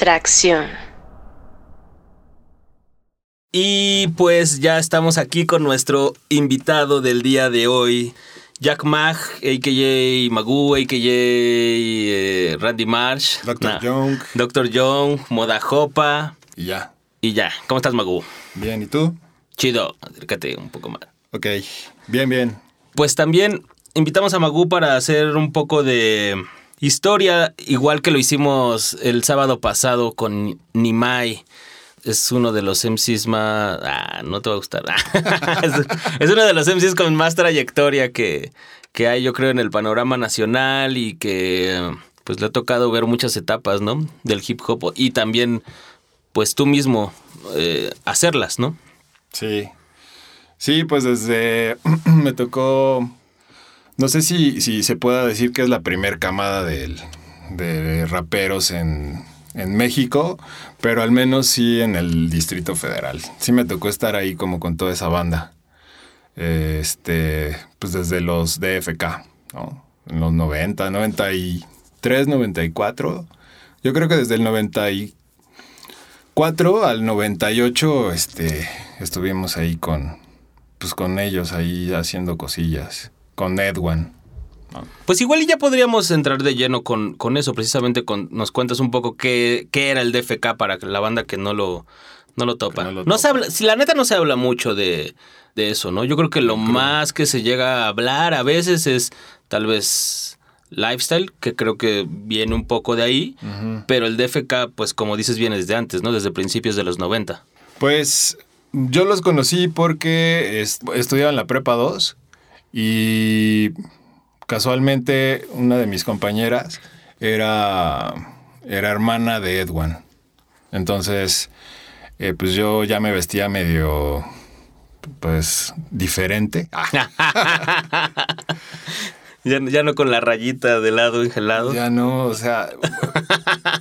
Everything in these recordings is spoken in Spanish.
Tracción. Y pues ya estamos aquí con nuestro invitado del día de hoy, Jack Mag, a.k.a. Magoo, a.k.a. eh, Randy Marsh. Dr. Young. Dr. Young, Moda Jopa. Y ya. Y ya. ¿Cómo estás, Magoo? Bien, ¿y tú? Chido. Acércate un poco más. Ok, bien, bien. Pues también invitamos a Magoo para hacer un poco de historia, igual que lo hicimos el sábado pasado con Nimai. Es uno de los MCs más... Ah, no te va a gustar. es, uno de los MCs con más trayectoria que, que hay, yo creo, en el panorama nacional y que pues le ha tocado ver muchas etapas, ¿no? Del hip hop y también, pues tú mismo eh, hacerlas, ¿no? Sí. Sí, pues desde... me tocó... No sé si, si se pueda decir que es la primer camada del- de raperos en, en México, pero al menos sí en el Distrito Federal. Sí me tocó estar ahí como con toda esa banda. Este, pues desde los DFK, ¿no? En los 90, 93, 94. Yo creo que desde el 94 al 98 este, estuvimos ahí con, pues con ellos, ahí haciendo cosillas. Con Edwan. Pues igual y ya podríamos entrar de lleno con, con eso, precisamente con, nos cuentas un poco qué, qué era el DFK para la banda que no lo, no lo topa. No lo No se habla, si la neta no se habla mucho de, de eso, ¿no? Yo creo que lo más que se llega a hablar a veces es tal vez lifestyle, que creo que viene un poco de ahí, pero el DFK, pues como dices, viene desde antes, ¿no? Desde principios de los 90. Pues yo los conocí porque est- estudiaba en la prepa 2 y casualmente una de mis compañeras era, era hermana de Edwan. Entonces, eh, pues yo ya me vestía medio, pues, diferente. Ya, ya no con la rayita de lado engelado. Ya no, o sea.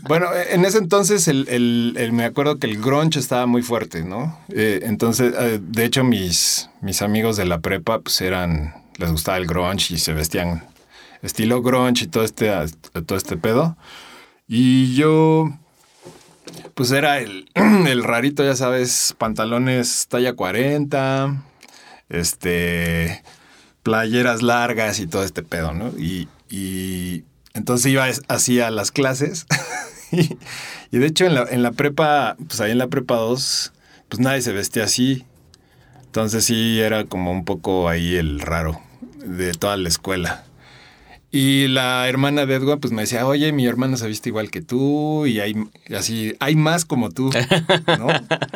bueno, en ese entonces el, el- el- me acuerdo que el grunge estaba muy fuerte, ¿no? Eh, entonces, eh, de hecho, mis, mis amigos de la prepa, pues eran. Les gustaba el grunge y se vestían estilo grunge y todo este, todo este pedo. Y yo. Pues era el, el rarito, ya sabes, pantalones talla 40, este, playeras largas y todo este pedo, ¿no? Y, y entonces iba así a las clases. y, y de hecho en la, en la prepa, pues ahí en la prepa 2, pues nadie se vestía así. Entonces sí era como un poco ahí el raro de toda la escuela. Y la hermana de Edward pues me decía, oye, mi hermano se viste igual que tú y hay así, hay más como tú, ¿no?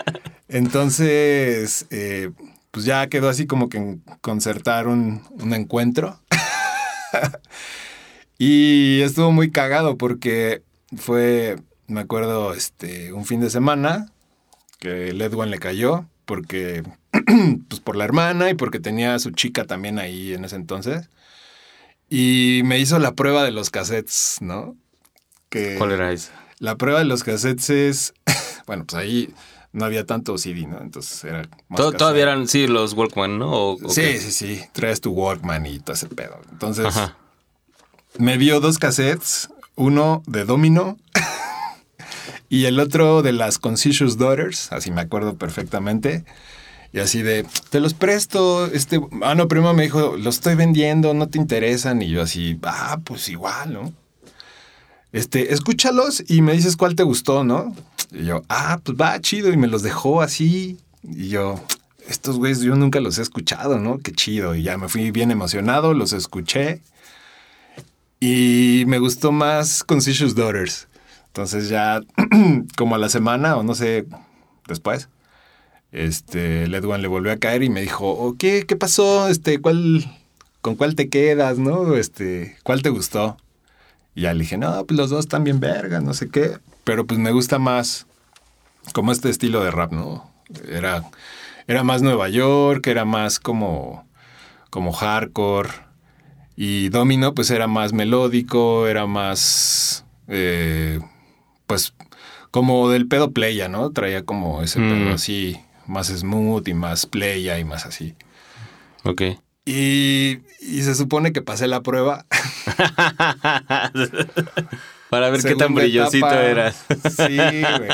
Entonces, eh, pues ya quedó así como que en concertar un, un encuentro. y estuvo muy cagado porque fue, me acuerdo, este, un fin de semana que el Edwin le cayó porque, pues por la hermana y porque tenía a su chica también ahí en ese entonces. Y me hizo la prueba de los cassettes, ¿no? Que ¿Cuál era esa? la prueba de los cassettes es, bueno, pues ahí no había tanto CD, ¿no? Entonces era más. Todavía eran, sí, los Walkman, ¿no? ¿O- o Sí, sí, sí. Traes tu Walkman y todo ese pedo. Entonces, Ajá. me vio dos cassettes, uno de Domino y el otro de las Conscious Daughters, así me acuerdo perfectamente. Y así de, te los presto, este, ah, no, primo me dijo, los estoy vendiendo, no te interesan. Y yo así, ah, pues igual, ¿no? Este, escúchalos y me dices cuál te gustó, ¿no? Y yo, ah, pues va, chido. Y me los dejó así. Y yo, estos güeyes yo nunca los he escuchado, ¿no? Qué chido. Y ya me fui bien emocionado, los escuché. Y me gustó más Conscious Daughters. Entonces ya como a la semana o no sé, después, este, el Edwin le volvió a caer y me dijo, "Oh, ¿qué, qué pasó? Este, ¿cuál, ¿Con cuál te quedas, no? Este, ¿cuál te gustó? Y ya le dije, no, pues los dos están bien verga, no sé qué. Pero pues me gusta más como este estilo de rap, ¿no? Era, era más Nueva York, era más como, como hardcore. Y Domino pues era más melódico, era más, eh, pues como del pedo playa, ¿no? Traía como ese Mm. pedo así, más smooth y más playa y más así. Ok. Y, y se supone que pasé la prueba. Para ver qué tan brillosito etapa- eras. Sí, güey.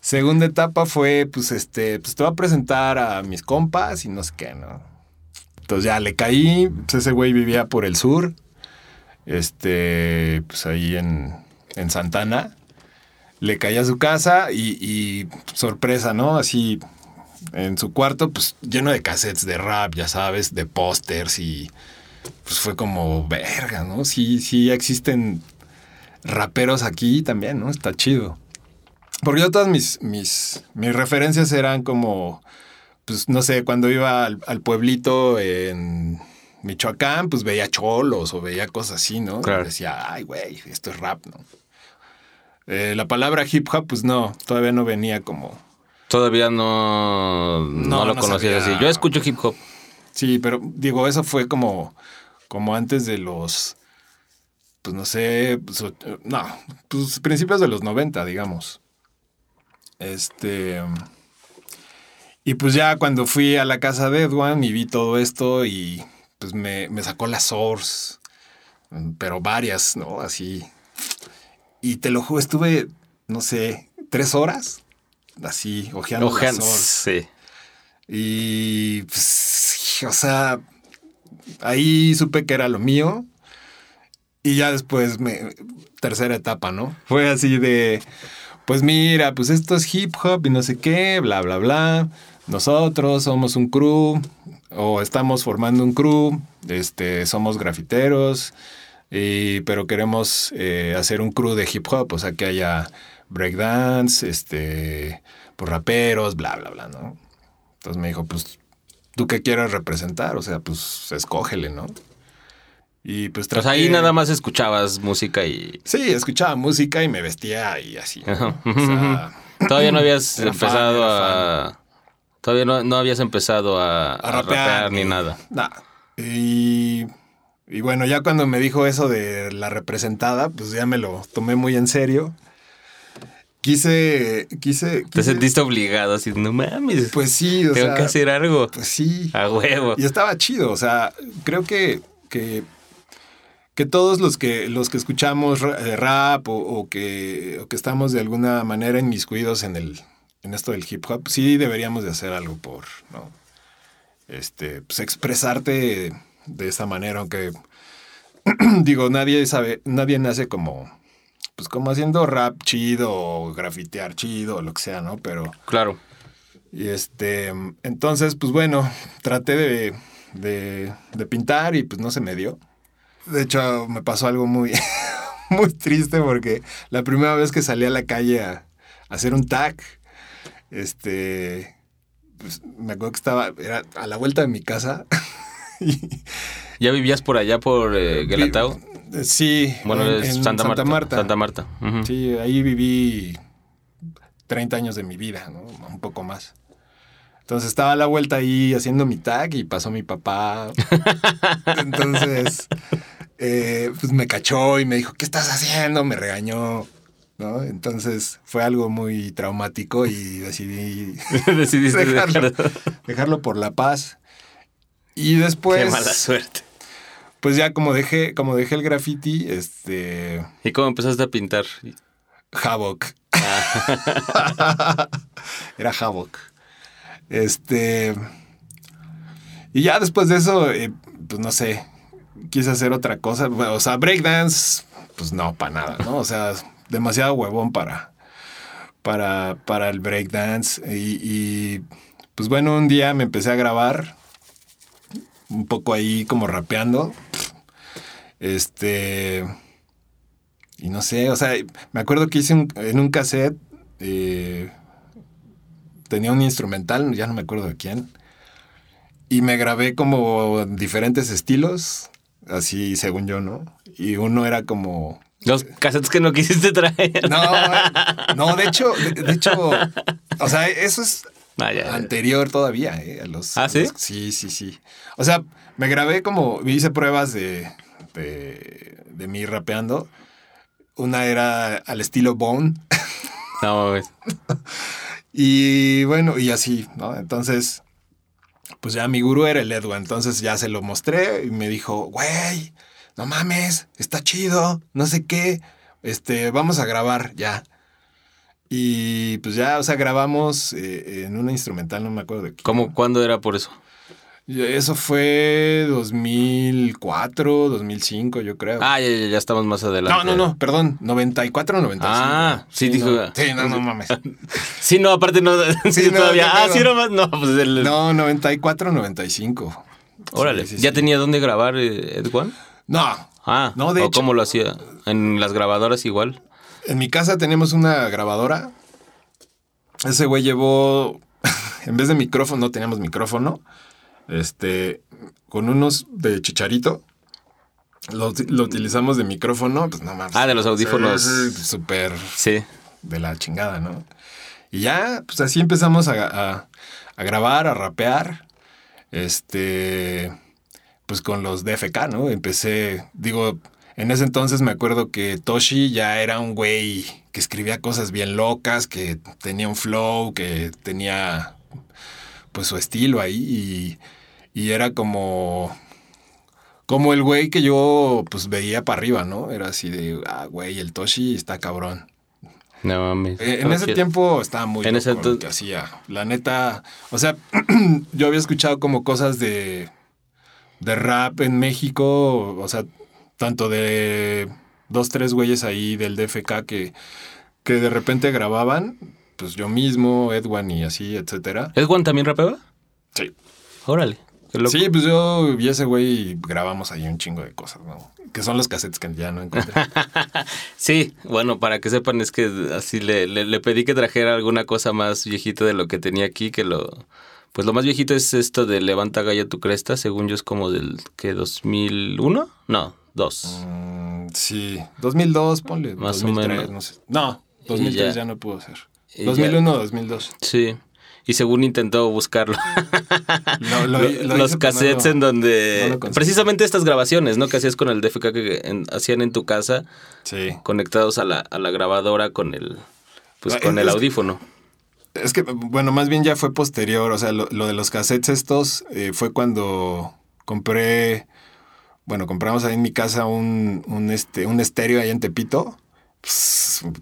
Segunda etapa fue, pues, este, pues te voy a presentar a mis compas y no sé qué, ¿no? Entonces ya le caí, pues ese güey vivía por el sur, este, pues ahí en, en Santana. Le caí a su casa y, y sorpresa, ¿no? Así en su cuarto, pues lleno de cassettes de rap, ya sabes, de pósters y pues fue como, verga, ¿no? Sí, sí existen raperos aquí también, ¿no? Está chido. Porque yo todas mis, mis, mis referencias eran como, pues no sé, cuando iba al, al pueblito en Michoacán, pues veía cholos o veía cosas así, ¿no? Claro. Decía, ay, güey, esto es rap, ¿no? Eh, la palabra hip hop, pues no, todavía no venía como... Todavía no, no, No, lo no conocías sabía. así. Yo escucho hip hop. Sí, pero digo, eso fue como, como antes de los, pues no sé, pues, no, pues principios de los 90, digamos. Este. Y pues ya cuando fui a la casa de Edwan y vi todo esto y pues me, me sacó la source, pero varias, ¿no? Así. Y te lo juro, estuve, no sé, tres horas así, ojeando Ojean- sí. Y, pues, o sea, ahí supe que era lo mío. Y ya después, me, tercera etapa, ¿no? Fue así de, pues mira, pues esto es hip hop y no sé qué, bla, bla, bla. Nosotros somos un crew o estamos formando un crew, este, somos grafiteros, y, pero queremos eh, hacer un crew de hip hop, o sea, que haya breakdance, este, pues raperos, bla, bla, bla, ¿no? Entonces me dijo, pues, ¿tú qué quieres representar? O sea, pues, escógele, ¿no? Y pues Pues traté- ahí nada más escuchabas música y... Sí, escuchaba música y me vestía y así. ¿no? Ajá. O sea, Todavía no habías fan, empezado a... Todavía no, no habías empezado a, a a rapear, rapear ni nada. Nada. Y, y bueno, ya cuando me dijo eso de la representada, pues ya me lo tomé muy en serio. Quise, quise, Te quise- sentiste obligado, así, no mames, Pues sí, o tengo sea, que hacer algo. Pues sí. A huevo. Y estaba chido, o sea, creo que, que, que todos los que, los que escuchamos eh, rap o, o que, o que estamos de alguna manera inmiscuidos en, el, en esto del hip hop, sí deberíamos de hacer algo por, ¿no? Este, pues expresarte de esa manera, aunque digo, nadie sabe, nadie nace como, pues como haciendo rap chido o grafitear chido o lo que sea, ¿no? Pero... Claro. Y este, entonces, pues bueno, traté de, de, de pintar y pues no se me dio. De hecho, me pasó algo muy, muy triste porque la primera vez que salí a la calle a, a hacer un tag, este, pues me acuerdo que estaba, era a la vuelta de mi casa. y, ¿Ya vivías por allá, por eh? Sí, Bueno, en, es Santa, Marta. Santa Marta. Sí, ahí viví 30 años de mi vida, ¿no? Un poco más. Entonces estaba a la vuelta ahí haciendo mi tag y pasó mi papá. Entonces, eh, pues me cachó y me dijo, ¿qué estás haciendo? Me regañó. ¿no? Entonces fue algo muy traumático y decidí dejarlo, dejar- dejarlo por la paz. Y después, Qué mala suerte. Pues ya como dejé, como dejé el graffiti, este, ¿Y cómo empezaste a pintar? Havoc. Era Havoc. Este. Y ya después de eso, eh, pues no sé, quise hacer otra cosa. O sea, breakdance, pues no, para nada, ¿no? O sea, demasiado huevón para, para, para el breakdance. Y, y, pues bueno, un día me empecé a grabar, un poco ahí como rapeando. Este. Y no sé, o sea, me acuerdo que hice un- en un cassette, eh, tenía un instrumental, ya no me acuerdo de quién, y me grabé como diferentes estilos, así según yo, ¿no? Y uno era como... Los cassettes que no quisiste traer. No, eh, no, de hecho, de, de hecho, o sea, eso es Ah, ya, ya. anterior todavía, ¿eh? A los, ¿Ah, sí? los- sí, sí, sí. O sea, me grabé como, hice pruebas de, de, de mí rapeando. Una era al estilo Bone. No, güey. Y bueno, y así, ¿no? Entonces, pues ya mi gurú era el Edwin. Entonces ya se lo mostré y me dijo, güey, no mames, está chido, no sé qué. este, vamos a grabar ya. Y pues ya, o sea, grabamos eh, en una instrumental, no me acuerdo de qué. ¿Cómo, cuándo era por eso? Eso fue 2004, 2005, yo creo. Ah, ya, ya, ya estamos más adelante. no, no, no, perdón, 94, 95. Ah, sí, dijo- No, sí, no, no mames. Sí, no, aparte no. Sí, no, todavía. Ah, sí, nomás. No, pues el. No, 94, 95. Órale. Sí, ¿Ya tenía dónde grabar eh, Edwan? No, Ah, No, de ¿o hecho- cómo lo hacía? ¿En las grabadoras igual? En mi casa tenemos una grabadora. Ese güey llevó, en vez de micrófono, no teníamos micrófono, este, con unos de chicharito. Lo, lo utilizamos de micrófono, pues no mames. Ah, de los audífonos. Súper Sí. de la chingada, ¿no? Y ya, pues así empezamos a, a- a grabar, a rapear. Este, pues con los DFK, ¿no? Empecé, digo, en ese entonces me acuerdo que Toshi ya era un güey que escribía cosas bien locas, que tenía un flow, que tenía pues su estilo ahí y, y era como como el güey que yo pues veía para arriba, ¿no? Era así de, ah, güey, el Toshi está cabrón. No mames. Eh, en ese tiempo estaba muy En loco ese lo que hacía. La neta, o sea, yo había escuchado como cosas de, de rap en México, o sea, tanto de dos, tres güeyes ahí del DFK que, que de repente grababan, pues yo mismo, Edwan y así, etcétera. ¿Edwan también rapeaba? Sí. Órale. Sí, pues yo y ese güey grabamos ahí un chingo de cosas, ¿no? Que son los cassettes que ya no encontré. Sí, bueno, para que sepan es que así le, le, le pedí que trajera alguna cosa más viejita de lo que tenía aquí, que lo... Pues lo más viejito es esto de Levanta Galla tu cresta, según yo es como del, ¿qué? ¿2001? No, 2. Mm, sí, 2002, ponle. Más o 2003, menos. no sé. No, 2003 ya. ya. no pudo ser. Y 2001 2002. Sí. Y según intentó buscarlo. Lo- lo- lo Los cassettes no en donde... no precisamente estas grabaciones, ¿no? Que hacías con el DFK que en- hacían en tu casa, Sí. conectados a la, a la grabadora con el... Pues Ah, con el que- audífono. Es que, bueno, más bien ya fue posterior. O sea, lo, lo de los cassettes estos eh, fue cuando compré. Bueno, compramos ahí en mi casa un, un, este, un estéreo ahí en Tepito.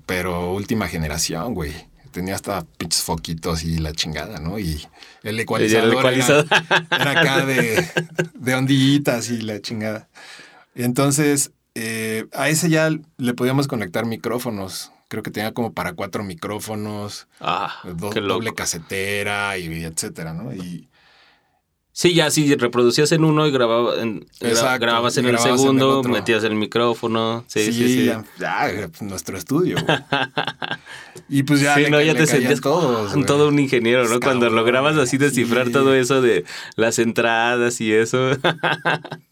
Pero última generación, güey. Tenía hasta pinches foquitos y la chingada, ¿no? Y el ecualizador, era- ecualizador. Era, acá de, de ondillitas y la chingada. Entonces, eh, a ese ya le podíamos conectar micrófonos. Creo que tenía como para cuatro micrófonos. Ah, Do- doble casetera y, y etcétera, ¿no? Y Sí, ya sí, reproducías en uno y grababa en- Exacto, grababas en el grababas en el segundo, metías el micrófono. Sí, sí, sí. ya, nuestro estudio. güey. y pues ya Sí, le no, ca- ya le te sentías todos, güey. todo un ingeniero, ¿no? Pues, Cuando lograbas así descifrar sí. todo eso de las entradas y eso.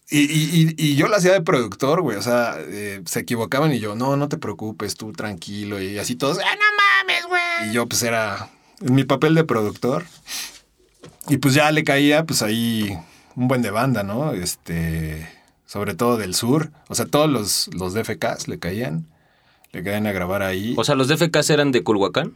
Y, y- y- y yo lo hacía de productor, güey. O sea, eh, se equivocaban y yo, no, no te preocupes, tú tranquilo. Y así todos, ¡ah, no mames, güey! Y yo, pues era mi papel de productor. Y pues ya le caía, pues ahí un buen de banda, ¿no? Este, sobre todo del sur. O sea, todos los, los DFKs le caían. Le caían a grabar ahí. o sea, los DFKs eran de Culhuacán,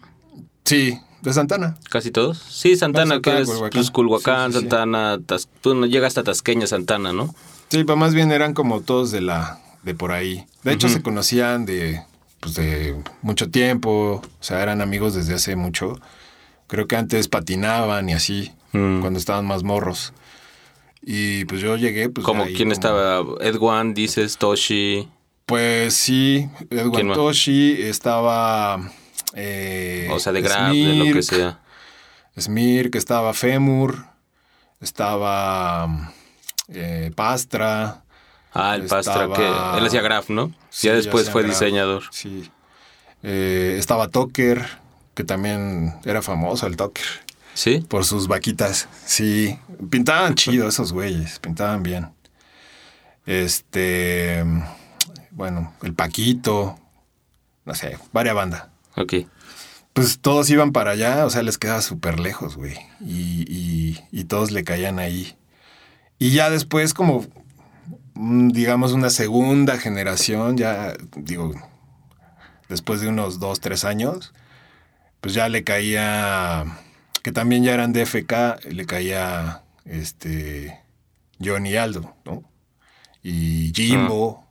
sí, de Santana. casi todos. Sí, Santana, Santana, que es Culhuacán. pues, Culhuacán, Sí, sí, sí. Santana, Tas- tú no llegas hasta Tasqueña, Santana, ¿no? Sí, pero más bien eran como todos de la de por ahí. De hecho, se conocían de, pues de mucho tiempo. O sea, eran amigos desde hace mucho. Creo que antes patinaban y así, Mm. cuando estaban más morros. Y pues yo llegué, pues. ahí quién estaba, Edwan, dices, Toshi, Pues sí, ¿Quién Edwin más? Toshi, estaba. eh, o sea, de Grab, de lo que sea. Smirk, estaba Femur, estaba eh, Pastra. Ah, el Pastra, que él hacía Graf, ¿no? Sí, ya después fue diseñador. Sí. Eh, estaba Toker, que también era famoso el Toker, ¿Sí? por sus vaquitas. Sí, pintaban chido esos güeyes, pintaban bien. Este, bueno, el Paquito, no sé, varias banda. Ok. Pues todos iban para allá, o sea, les quedaba súper lejos, güey. Y, y- y todos le caían ahí. Y ya después, como, mm, digamos, una segunda generación, ya, digo, después de unos dos, tres años, pues ya le caía, que también ya eran DFK, le caía, este, Johnny Aldo, ¿no? Y Jimbo,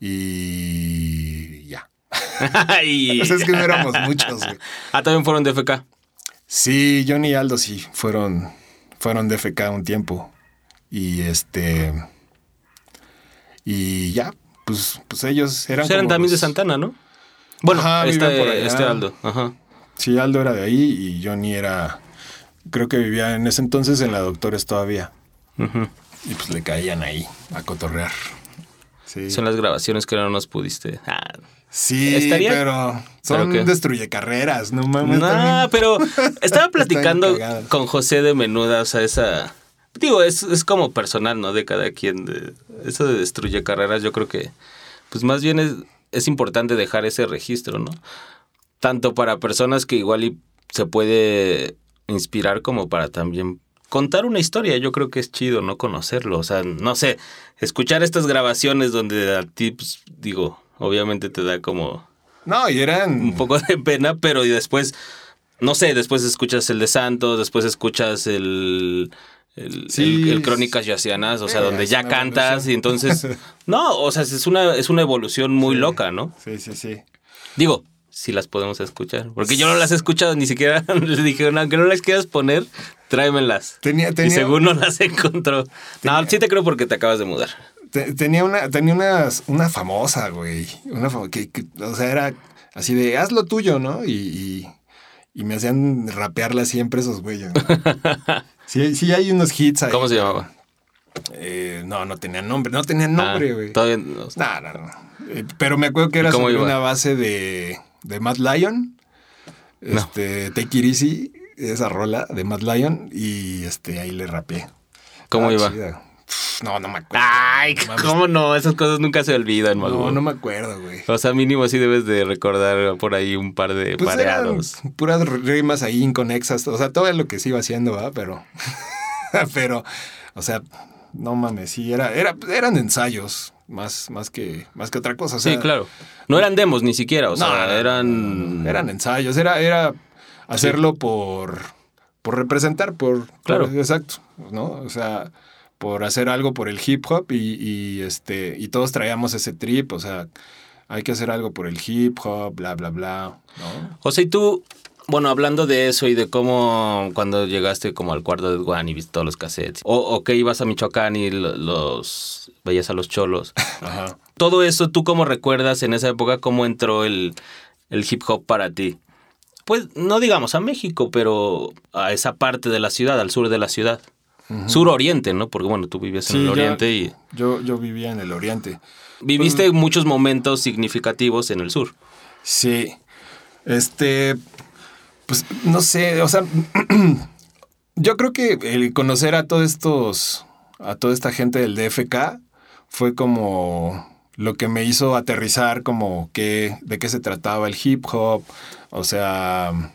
y ya. Y- Pues es que no éramos muchos, güey. Ah, también fueron de FK. Sí, Johnny y Aldo sí, fueron, fueron de FK un tiempo. Y este. Y ya, pues, pues ellos eran. Pues eran como también de Santana, ¿no? Bueno, Ajá, este, por allá. este Aldo. Ajá. Sí, Aldo era de ahí y Johnny era. Creo que vivía en ese entonces en la Doctores todavía. Y pues le caían ahí a cotorrear. Sí. Son las grabaciones que no nos pudiste. Ah. Sí, Estaría- pero son ¿Pero destruye carreras, no mames. No, pero estaba platicando con José de Menuda, o sea, esa... Digo, es, es como personal, ¿no? De cada quien. de- eso de destruye carreras, yo creo que, pues más bien es, es importante dejar ese registro, ¿no? Tanto para personas que igual y se puede inspirar como para también contar una historia. Yo creo que es chido, ¿no? Conocerlo. O sea, no sé, escuchar estas grabaciones donde a ti, pues, digo, obviamente te da como No, y eran. un poco de pena, pero y después, no sé, después escuchas el de Santos, después escuchas el, el, Sí. el- el Crónicas Yacianas, o sea, Eh, donde ya cantas y entonces, no, o sea, es una, es una evolución muy loca, ¿no? Sí, sí, sí. Digo, si las podemos escuchar, porque yo no las he escuchado, ni siquiera le dije, no, aunque no las quieras poner, tráemelas. Tenía, Y tenía, según no las encontró. No, sí te creo porque te acabas de mudar. te- tenía una, tenía unas- una famosa, güey. Una que, que, o sea, era así de haz lo tuyo, ¿no? Y, y, y me hacían rapearla siempre esos güeyes. ¿no? sí, sí, hay unos hits ahí. ¿Cómo se llamaba? Eh, no, no tenían nombre, no tenían nombre, Ah, güey. todavía no. No, no, no. Eh, pero me acuerdo que era ¿Y sobre una base de, de Mad Lion. No. Este, Take It Easy, esa rola de Mad Lion. Y este, ahí le rapeé. ¿Cómo Ah, iba? chida. No, no me acuerdo. Ay, No. ¿cómo no? Esas cosas nunca se olvidan, No, Mago. no me acuerdo, güey. O sea, mínimo sí debes de recordar por ahí un par de Pues eran pareados. puras rimas ahí inconexas. O sea, todo lo que se iba haciendo, ¿verdad? Pero, pero, o sea, no mames, sí, era, era, eran ensayos más, más, que, más que otra cosa. O sea, sí, claro. No eran demos ni siquiera, o sea, No, no, eran... Eran ensayos, era, era hacerlo por, por representar, por... Claro. por- exacto, ¿no? O sea, por hacer algo por el hip hop y, y, este, y todos traíamos ese trip, o sea, hay que hacer algo por el hip hop, bla, bla, bla, ¿no? José, y tú, bueno, hablando de eso y de cómo cuando llegaste como al cuarto de Juan y viste todos los cassettes, o, o que ibas a Michoacán y lo- los veías a los cholos, Ajá. todo eso, ¿tú cómo recuerdas en esa época cómo entró el, el hip hop para ti? Pues no digamos a México, pero a esa parte de la ciudad, al sur de la ciudad. Sur-oriente, ¿no? Porque bueno, tú vivías en Sí, el oriente y Yo, yo vivía en el oriente. viviste muchos momentos significativos en el sur. Sí. Este, pues no sé, o sea, yo creo que el conocer a todos estos, a toda esta gente del DFK fue como lo que me hizo aterrizar como que, de qué se trataba el hip hop, o sea,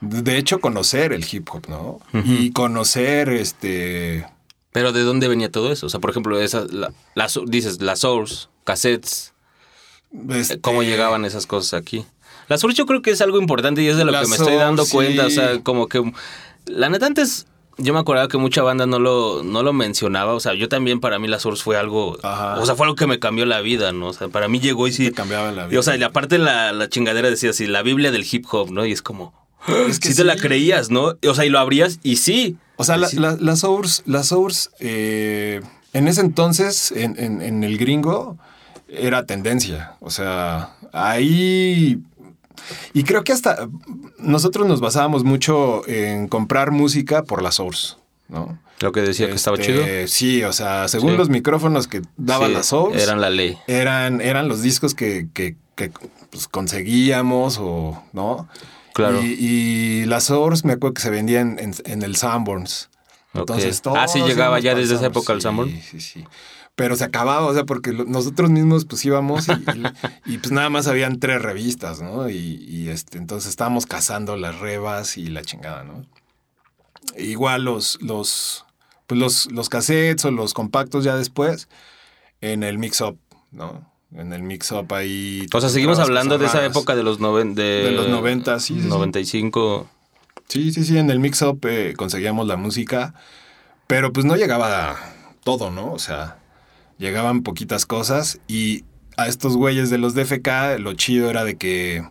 de hecho conocer el hip hop, ¿no? Y conocer este... Pero ¿de dónde venía todo eso? O sea, por ejemplo, esa, la, la- dices, las source, cassettes, este, ¿cómo llegaban esas cosas aquí? La source yo creo que es algo importante y es de lo que me estoy dando cuenta. O sí. sea, como que... La neta antes... Yo me acordaba que mucha banda no lo, no lo mencionaba. O sea, yo también para mí la source fue algo... Ajá. O sea, fue algo que me cambió la vida, ¿no? O sea, para mí llegó y sí... Te cambiaba la Y, vida. o sea, y aparte la, la chingadera decía así, la Biblia del hip hop, ¿no? Y es como... Es que sí te la sí. creías, ¿no? O sea, y lo abrías y sí. O sea, la, Sí. la, la Source, la Source eh, en ese entonces, en, en- en el gringo, era tendencia. O sea, ahí... Y creo que hasta nosotros nos basábamos mucho en comprar música por la Source, ¿no? Lo que decía que estaba Este, chido. Sí, o sea, según Sí. los micrófonos que daba Sí, la Source, Eran la ley. eran, eran los discos que, que- que, pues, conseguíamos o, ¿no? Claro. Y, y la Source me acuerdo que se vendían en, en el Sanborns. Ok. Entonces, Ah, sí llegaba ya desde esa época el Sanborn. Sí, sí, sí. Pero se acababa, o sea, porque nosotros mismos pues íbamos y, y- y, pues nada más habían tres revistas, ¿no? Y, y, este, entonces estábamos cazando las rebas y la chingada, ¿no? Igual los, los, pues los, los cassettes o los compactos ya después en el mix-up, ¿no? En el mix-up ahí. O sea, seguimos hablando de esa época de los, noven, de, De los 90, sí, sí, sí. 95. Sí, sí, sí, en el mix-up eh, conseguíamos la música, pero pues no llegaba todo, ¿no? O sea, llegaban poquitas cosas y a estos güeyes de los DFK, lo chido era de que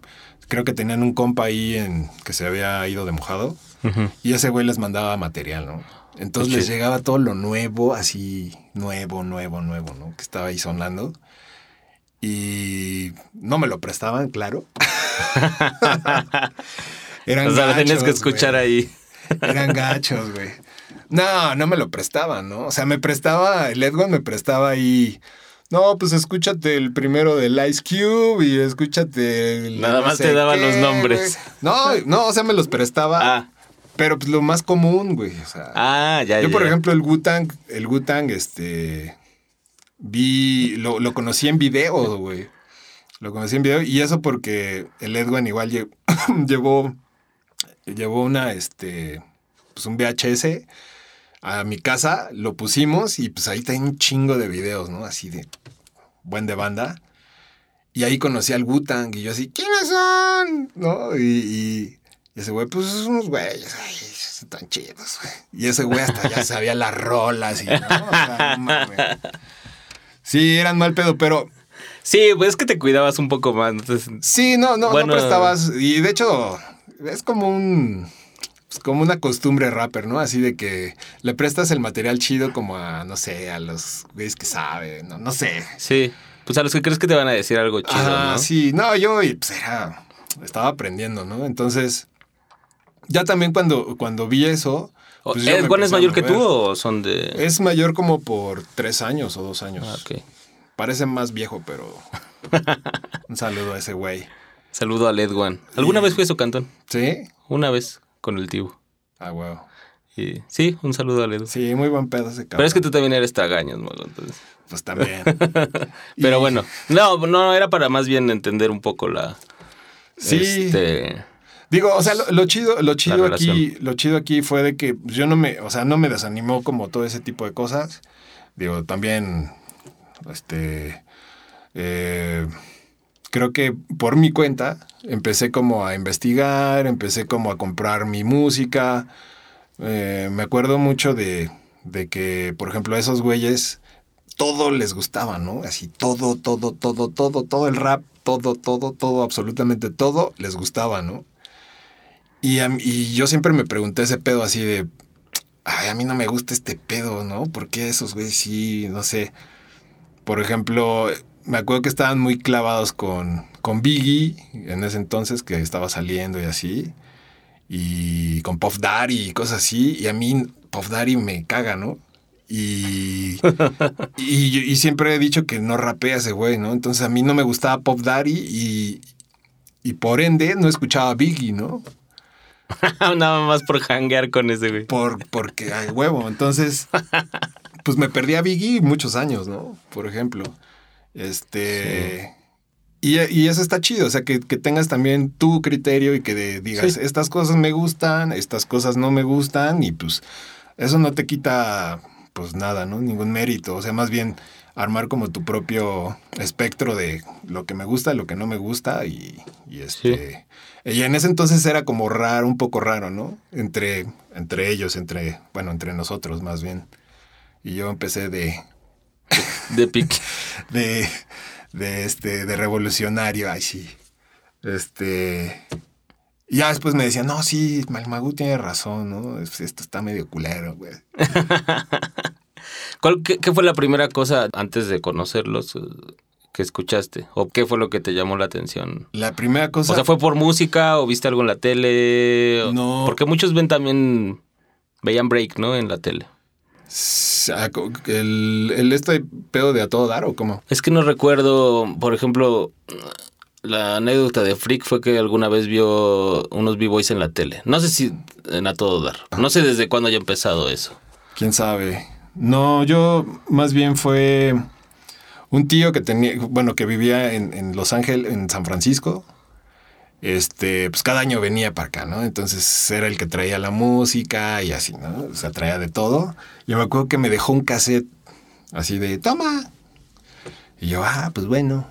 creo que tenían un compa ahí en que se había ido de mojado Ujú. y ese güey les mandaba material, ¿no? Entonces Qué les chido. llegaba todo lo nuevo, así nuevo, nuevo, nuevo, ¿no? Que estaba ahí sonando. Y no me lo prestaban, claro. Eran O sea, lo tenías que escuchar güey. ahí. Eran gachos, güey. No, no me lo prestaban, ¿no? O sea, me prestaba, el Edwin me prestaba ahí. No, pues escúchate el primero del Ice Cube y escúchate el. Nada no más te daba qué, los nombres. No, no, o sea, me los prestaba. Ah, Pero pues lo más común, güey. O sea, ah, ya, yo, ya. por ejemplo, el Wu-Tang, el Wu-Tang, este. Vi. Lo, lo conocí en video, güey. Lo conocí en video. Y eso porque el Edwin igual lle- llevó. Llevó una, este. Pues un VHS a mi casa, lo pusimos y pues ahí está un chingo de videos, ¿no? Así de. Buen de banda. Y ahí conocí al Wu-Tang y yo así, ¿quiénes son? ¿No? Y, y- y ese güey, pues unos güeyes, ay, están chidos, güey. Y ese güey hasta ya sabía las rolas y, ¿no? O sea, no mames. Sí, eran mal pedo, pero Sí, pues es que te cuidabas un poco más. Entonces, sí, no, no, Bueno. no prestabas. Y de hecho, es como un. Como una costumbre rapper, ¿no? Así de que le prestas el material chido como a, no sé, a los güeyes que saben, no, no sé. sí. Pues a los que crees que te van a decir algo chido, Ah, ¿no? sí, no, yo pues era, estaba aprendiendo, ¿no? Entonces, ya también cuando, cuando vi eso... Pues yo me ¿Ed Juan es a mayor que tú o son de...? Es mayor como por tres años o dos años. Ah, ok. Parece más viejo, pero... Un saludo a ese güey. Saludo al Edwan. ¿Alguna vez fui a su cantón? ¿Sí? Una vez con el tío. Ah, wow. Y sí, un saludo al Edwan. Sí, muy buen pedo ese cabrón. Pero es que tú también eres tragaños, Mago, entonces. Pues también. Pero Y- bueno, no, no, era para más bien entender un poco la... Sí. Este, Digo, o sea, lo, lo chido, lo chido aquí, lo chido aquí fue de que yo no me, o sea, no me desanimó como todo ese tipo de cosas. Digo, también, este, eh, creo que por mi cuenta empecé como a investigar, empecé como a comprar mi música. Eh, me acuerdo mucho de, de que, por ejemplo, a esos güeyes todo les gustaba, ¿no? Así todo, todo, todo, todo, todo el rap, todo, todo, todo, absolutamente todo les gustaba, ¿no? Y, y yo siempre me pregunté ese pedo así de, ay, a mí no me gusta este pedo, ¿no? ¿Por qué esos güeyes sí, no sé? Por ejemplo, me acuerdo que estaban muy clavados con, con Biggie en ese entonces que estaba saliendo y así. Y con Puff Daddy y cosas así. Y a mí Puff Daddy me caga, ¿no? Y, y, siempre he dicho que no rapea ese güey, ¿no? Entonces a mí no me gustaba Puff Daddy y, y por ende no escuchaba Biggie, ¿no? nada más por hanguear con ese güey. Por, porque hay huevo. Entonces, pues me perdí a Biggie muchos años, ¿no? Por ejemplo. Este. Y, y eso está chido, o sea, que, que tengas también tu criterio y que de- digas, Sí. estas cosas me gustan, estas cosas no me gustan, y pues eso no te quita, pues nada, ¿no? Ningún mérito, o sea, más bien armar como tu propio espectro de lo que me gusta, lo que no me gusta, y, y este... Y en ese entonces era como raro, un poco raro, ¿no? Entre, entre ellos, entre, bueno, entre nosotros más bien. Y yo empecé de, De pique. de, de este, de revolucionario, ay sí. Este. y Ya después me decían, no, sí, Malmagu tiene razón, ¿no? Es- Esto está medio culero, güey. ¿Cuál, qué, qué fue la primera cosa antes de conocerlos eh, que escuchaste? ¿O qué fue lo que te llamó la atención? La primera cosa. O sea, ¿fue por música o viste algo en la tele? No. Porque muchos ven también, veían break, ¿no? En la tele. Ah, el, el este pedo de a todo dar o cómo? Es que no recuerdo, por ejemplo, la anécdota de Freak fue que alguna vez vio unos b-boys en la tele. No sé si en a todo dar. No sé desde cuándo haya empezado eso. ¿Quién sabe? No, yo más bien fue un tío que tenía, bueno, que vivía en, en Los Ángeles, en San Francisco. Este, pues cada año venía para acá, ¿no? Entonces era el que traía la música y así, ¿no? O sea, traía de todo. Yo me acuerdo que me dejó un cassette así de, toma. Y yo, ah, pues bueno.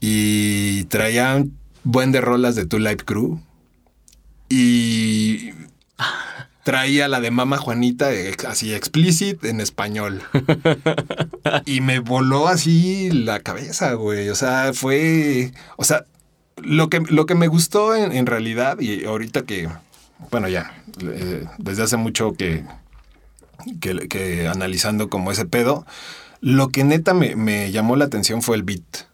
Y traía un buen de rolas de Two Life Crew. Y traía la de Mama Juanita, así explicit en español. y me voló así la cabeza, güey. O sea, fue. O sea, lo que, lo que me gustó en, en realidad, y ahorita que. Bueno, ya. eh, desde hace mucho que, que, analizando como ese pedo. Lo que neta me, me llamó la atención fue el beat.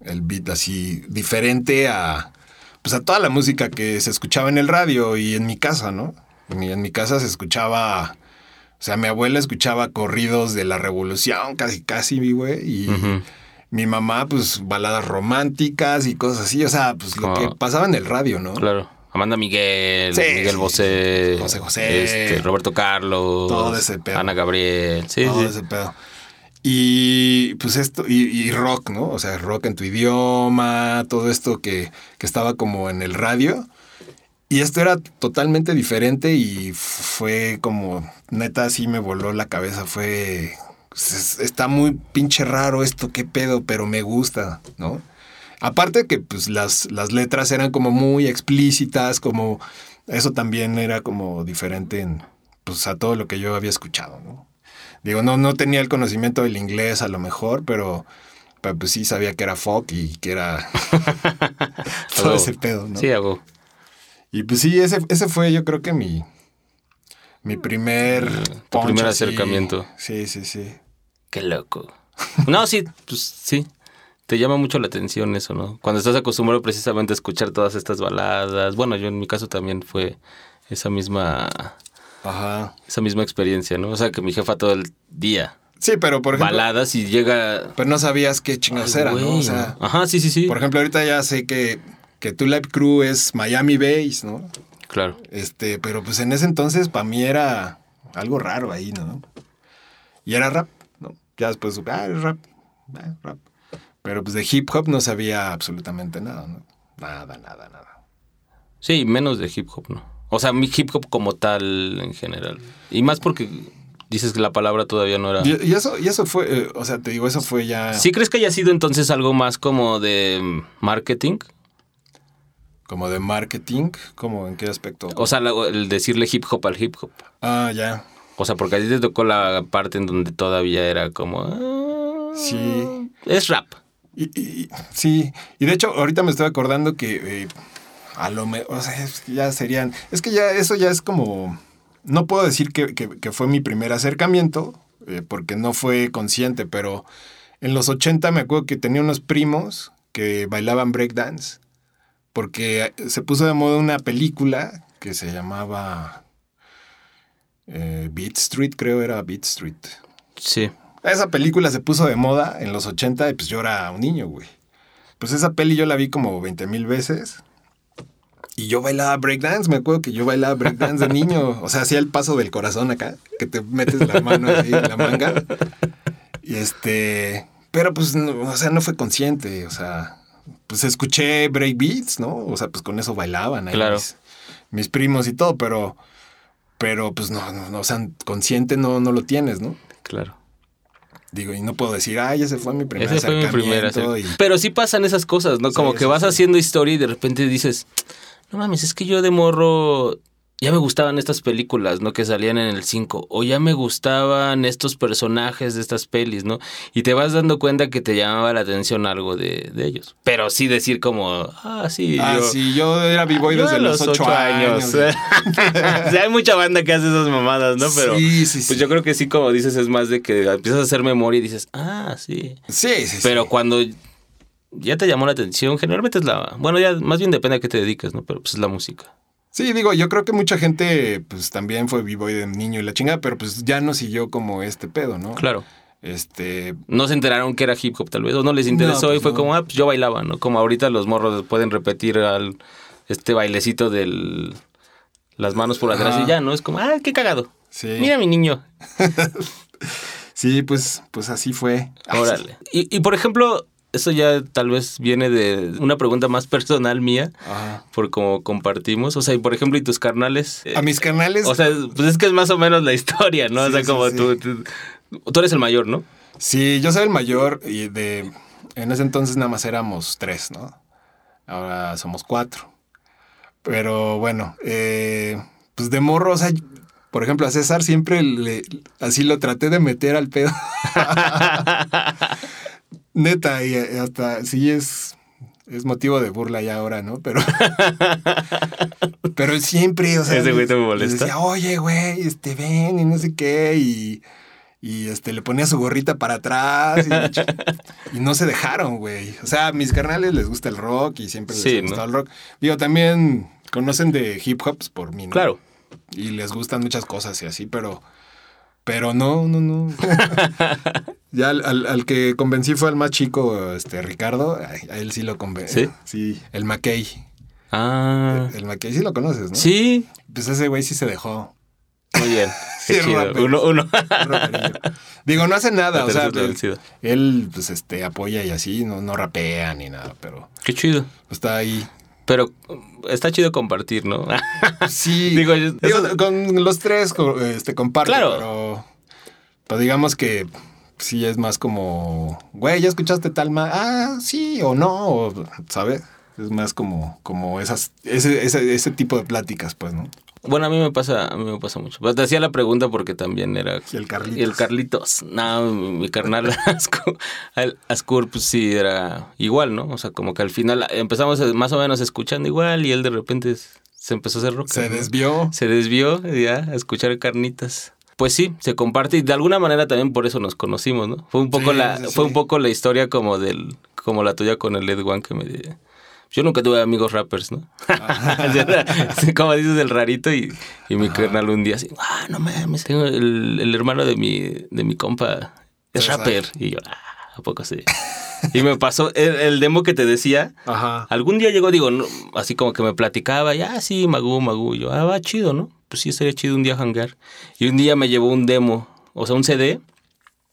El beat así diferente a, pues a toda la música que se escuchaba en el radio y en mi casa, ¿no? En mi, casa se escuchaba, o sea, mi abuela escuchaba corridos de la revolución, casi, casi, güey, y. mi mamá, pues baladas románticas y cosas así, o sea, pues lo que pasaba en el radio, ¿no? Claro. Amanda Miguel, Sí, Miguel Bosé. José José. este, Roberto Carlos, Todo ese pedo. Ana Gabriel. Sí, todo sí. ese pedo. Y pues esto, y, y rock, ¿no? O sea, rock en tu idioma, todo esto que, que estaba como en el radio. Y esto era totalmente diferente y fue como, neta, sí me voló la cabeza. Fue, es- está muy pinche raro esto, qué pedo, pero me gusta, ¿no? Aparte que pues las, las letras eran como muy explícitas, como eso también era como diferente en, pues, a todo lo que yo había escuchado, ¿no? Digo, no, no tenía el conocimiento del inglés a lo mejor, pero, pues sí sabía que era folk y que era todo ese pedo, ¿no? Sí, hago. Y pues sí, ese, ese fue yo creo que mi, mi primer... Tu punch primer acercamiento. Sí, sí, sí. Qué loco. No, sí, pues sí. Te llama mucho la atención eso, ¿no? Cuando estás acostumbrado precisamente a escuchar todas estas baladas. Bueno, yo en mi caso también fue esa misma, Ajá. esa misma experiencia, ¿no? O sea, que mi jefa todo el día Sí, pero por ejemplo... baladas y llega. Pero no sabías qué chingados Ay, era, ¿no? O sea, Ajá, sí, sí, sí. por ejemplo, ahorita ya sé que, que tu Live Crew es Miami Base, ¿no? Claro. Este, pero pues en ese entonces para mí era algo raro ahí, ¿no? Y era rap. Ya después supe, ah, es rap, ah, rap. Pero pues de hip hop no sabía absolutamente nada, ¿no? Nada, nada, nada. Sí, menos de hip hop, ¿no? O sea, mi hip hop como tal en general. Y más porque dices que la palabra todavía no era. Y, y eso, y eso fue, eh, o sea, te digo, eso fue ya ¿Sí crees que haya sido entonces algo más como de marketing? como de marketing, ¿cómo? ¿En qué aspecto? O sea, el decirle hip hop al hip hop. ah, ya. O sea, porque a ti te tocó la parte en donde todavía era como... ah, Sí. Es rap. Y, y- sí, y de hecho ahorita me estoy acordando que eh, a lo mejor, o sea, ya serían, es que ya eso ya es como, no puedo decir que, que- que fue mi primer acercamiento, eh, porque no fue consciente, pero en los 80 me acuerdo que tenía unos primos que bailaban breakdance, porque se puso de moda una película que se llamaba eh, Beat Street, creo era Beat Street. Sí. Esa película se puso de moda en los 80 y pues yo era un niño, güey. Pues esa peli yo la vi como 20 mil veces. Y yo bailaba breakdance, me acuerdo que yo bailaba breakdance de niño. O sea, hacía el paso del corazón acá, que te metes la mano así en la manga. Y este... Pero pues, no, o sea, no fue consciente. O sea, pues escuché breakbeats, ¿no? O sea, pues con eso bailaban ahí Claro. mis, mis primos y todo, pero... Pero pues no, no, no, o sea, consciente no, no lo tienes, ¿no? Claro. Digo, y no puedo decir, ay, ese fue mi primer Ese fue mi primer acercamiento", y- Pero sí pasan esas cosas, ¿no? Sí, Como que vas sí. haciendo historia y de repente dices, no mames, es que yo de morro ya me gustaban estas películas, ¿no? Que salían en el 5. O ya me gustaban estos personajes de estas pelis, ¿no? Y te vas dando cuenta que te llamaba la atención algo de, de ellos. Pero sí decir como, ah, sí, Ah, yo... sí, yo era b-boy desde los ocho años. o sea, hay mucha banda que hace esas mamadas, ¿no? Pero Sí, sí, sí. pues yo creo que sí, como dices, es más de que empiezas a hacer memoria y dices, ah, sí. Sí, sí, sí. Pero cuando ya te llamó la atención, generalmente es la... Bueno, ya más bien depende a qué te dediques, ¿no? Pero pues es la música. Sí, digo, yo creo que mucha gente, pues también fue b-boy de niño y la chingada, pero pues ya no siguió como este pedo, ¿no? Claro. Este, No se enteraron que era hip hop tal vez, o no les interesó No, pues y fue no. como, ah, pues yo bailaba, ¿no? Como ahorita los morros pueden repetir al, este bailecito del... Las manos por atrás Ajá. y ya, ¿no? Es como, ah, qué cagado. sí. Mira mi niño. Sí, pues, pues así fue. Órale. Y, y por ejemplo, eso ya tal vez viene de una pregunta más personal mía, Ajá. por como compartimos. O sea, y por ejemplo, ¿y tus carnales? A mis canales. O sea, pues es que es más o menos la historia, ¿no? o sea, sí, como sí. Tú, tú, tú eres el mayor, ¿no? Sí, yo soy el mayor y de. En ese entonces nada más éramos tres, ¿no? Ahora somos cuatro. Pero bueno, eh, pues de morro, o sea, por ejemplo, a César siempre le, así lo traté de meter al pedo. Neta, y hasta sí es, es motivo de burla ya ahora, ¿no? Pero, pero siempre, o sea, Ese güey te le- le molesta. decía, oye, güey, este, ven y no sé qué, y, y este, le ponía su gorrita para atrás y, y no se dejaron, güey. O sea, a mis carnales les gusta el rock y siempre les Sí, ha gustado ¿no? el rock. Digo, también conocen de hip hops por mí, ¿no? Claro. y les gustan muchas cosas y así, pero, pero no, no, no. ya al, al- al que convencí fue al más chico, este Ricardo, a, a él sí lo convencí. ¿Sí? Sí, el McKay. Ah. El McKay sí lo conoces, ¿no? Sí. Pues ese güey sí se dejó. Muy bien. Sí, Qué chido. rápido. Uno, uno. Digo, no hace nada, o sea, él, él, pues este apoya y así, no, no rapea ni nada, pero Qué chido. está ahí. Pero está chido compartir, ¿no? Sí, Digo, yo- digo, eso- con los tres este, comparto, Claro. pero, pero digamos que sí es más como, güey, ¿ya escuchaste tal ma? Ah, sí o no, o, ¿sabes? Es más como, como esas, ese, ese, ese tipo de pláticas, pues, ¿no? Bueno, a mí me pasa, a mí me pasa mucho. Pero te hacía la pregunta porque también era. Y el Carlitos. El Carlitos. No, mi mi carnal Ascur, el Ascur, pues sí, era igual, ¿no? O sea, como que al final empezamos más o menos escuchando igual y él de repente se empezó a hacer rock. Se desvió. Se desvió ya a escuchar carnitas. Pues sí, se comparte y de alguna manera también por eso nos conocimos, ¿no? Fue un poco Sí, la sí, fue un poco la historia como del como la tuya con el Ed One que me yo nunca tuve amigos rappers, ¿no? Como dices el rarito y, y mi carnal un día así, ah, no mames, tengo el, el hermano de mi de mi compa es rapper y yo, ah, a poco sí. Y me pasó el, el demo que te decía, Ajá. Algún día llegó, digo, no, así como que me platicaba, y ah, sí, Magú, Magú. Y yo, ah, va chido, ¿no? Pues sí, estaría chido un día hangar. Y un día me llevó un demo, o sea, un CD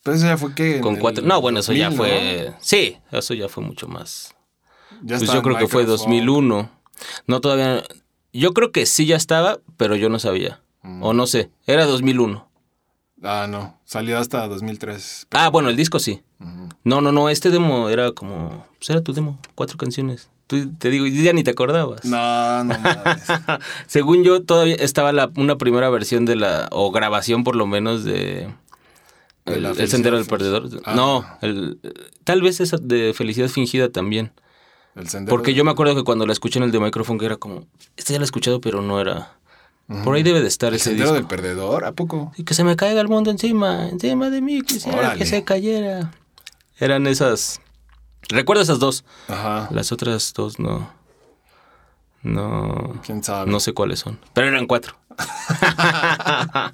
Pues eso ya fue que. con cuatro. No, bueno, eso ya 2000, fue. Sí, eso ya fue mucho más. Ya pues yo creo que fue Microphone. 2001. No, todavía. Yo creo que sí ya estaba, pero yo no sabía. Mm. O no sé, era 2001. Ah, no. Salió hasta 2003. Ah, bueno, el disco sí. No, no, no, este demo era como. Pues era tu demo, cuatro canciones. Tú, te digo, ya ni te acordabas. No, no mames. Según yo, todavía estaba la, una primera versión de la, o grabación por lo menos de... De El, Sendero del. Perdedor. Ah. No, el, tal vez esa de Felicidad Fingida también. El sendero Porque de- yo me acuerdo que cuando la escuché en el de micrófono que era como, esta ya la he escuchado, pero no era... Por ahí debe de estar ¿El ese sendero disco. del perdedor? ¿A poco? Y que se me caiga el mundo encima, encima de mí, quisiera Órale. que se cayera. Eran esas... Recuerdo esas dos. Ajá. Las otras dos no... No... ¿Quién sabe? No sé cuáles son, pero eran cuatro.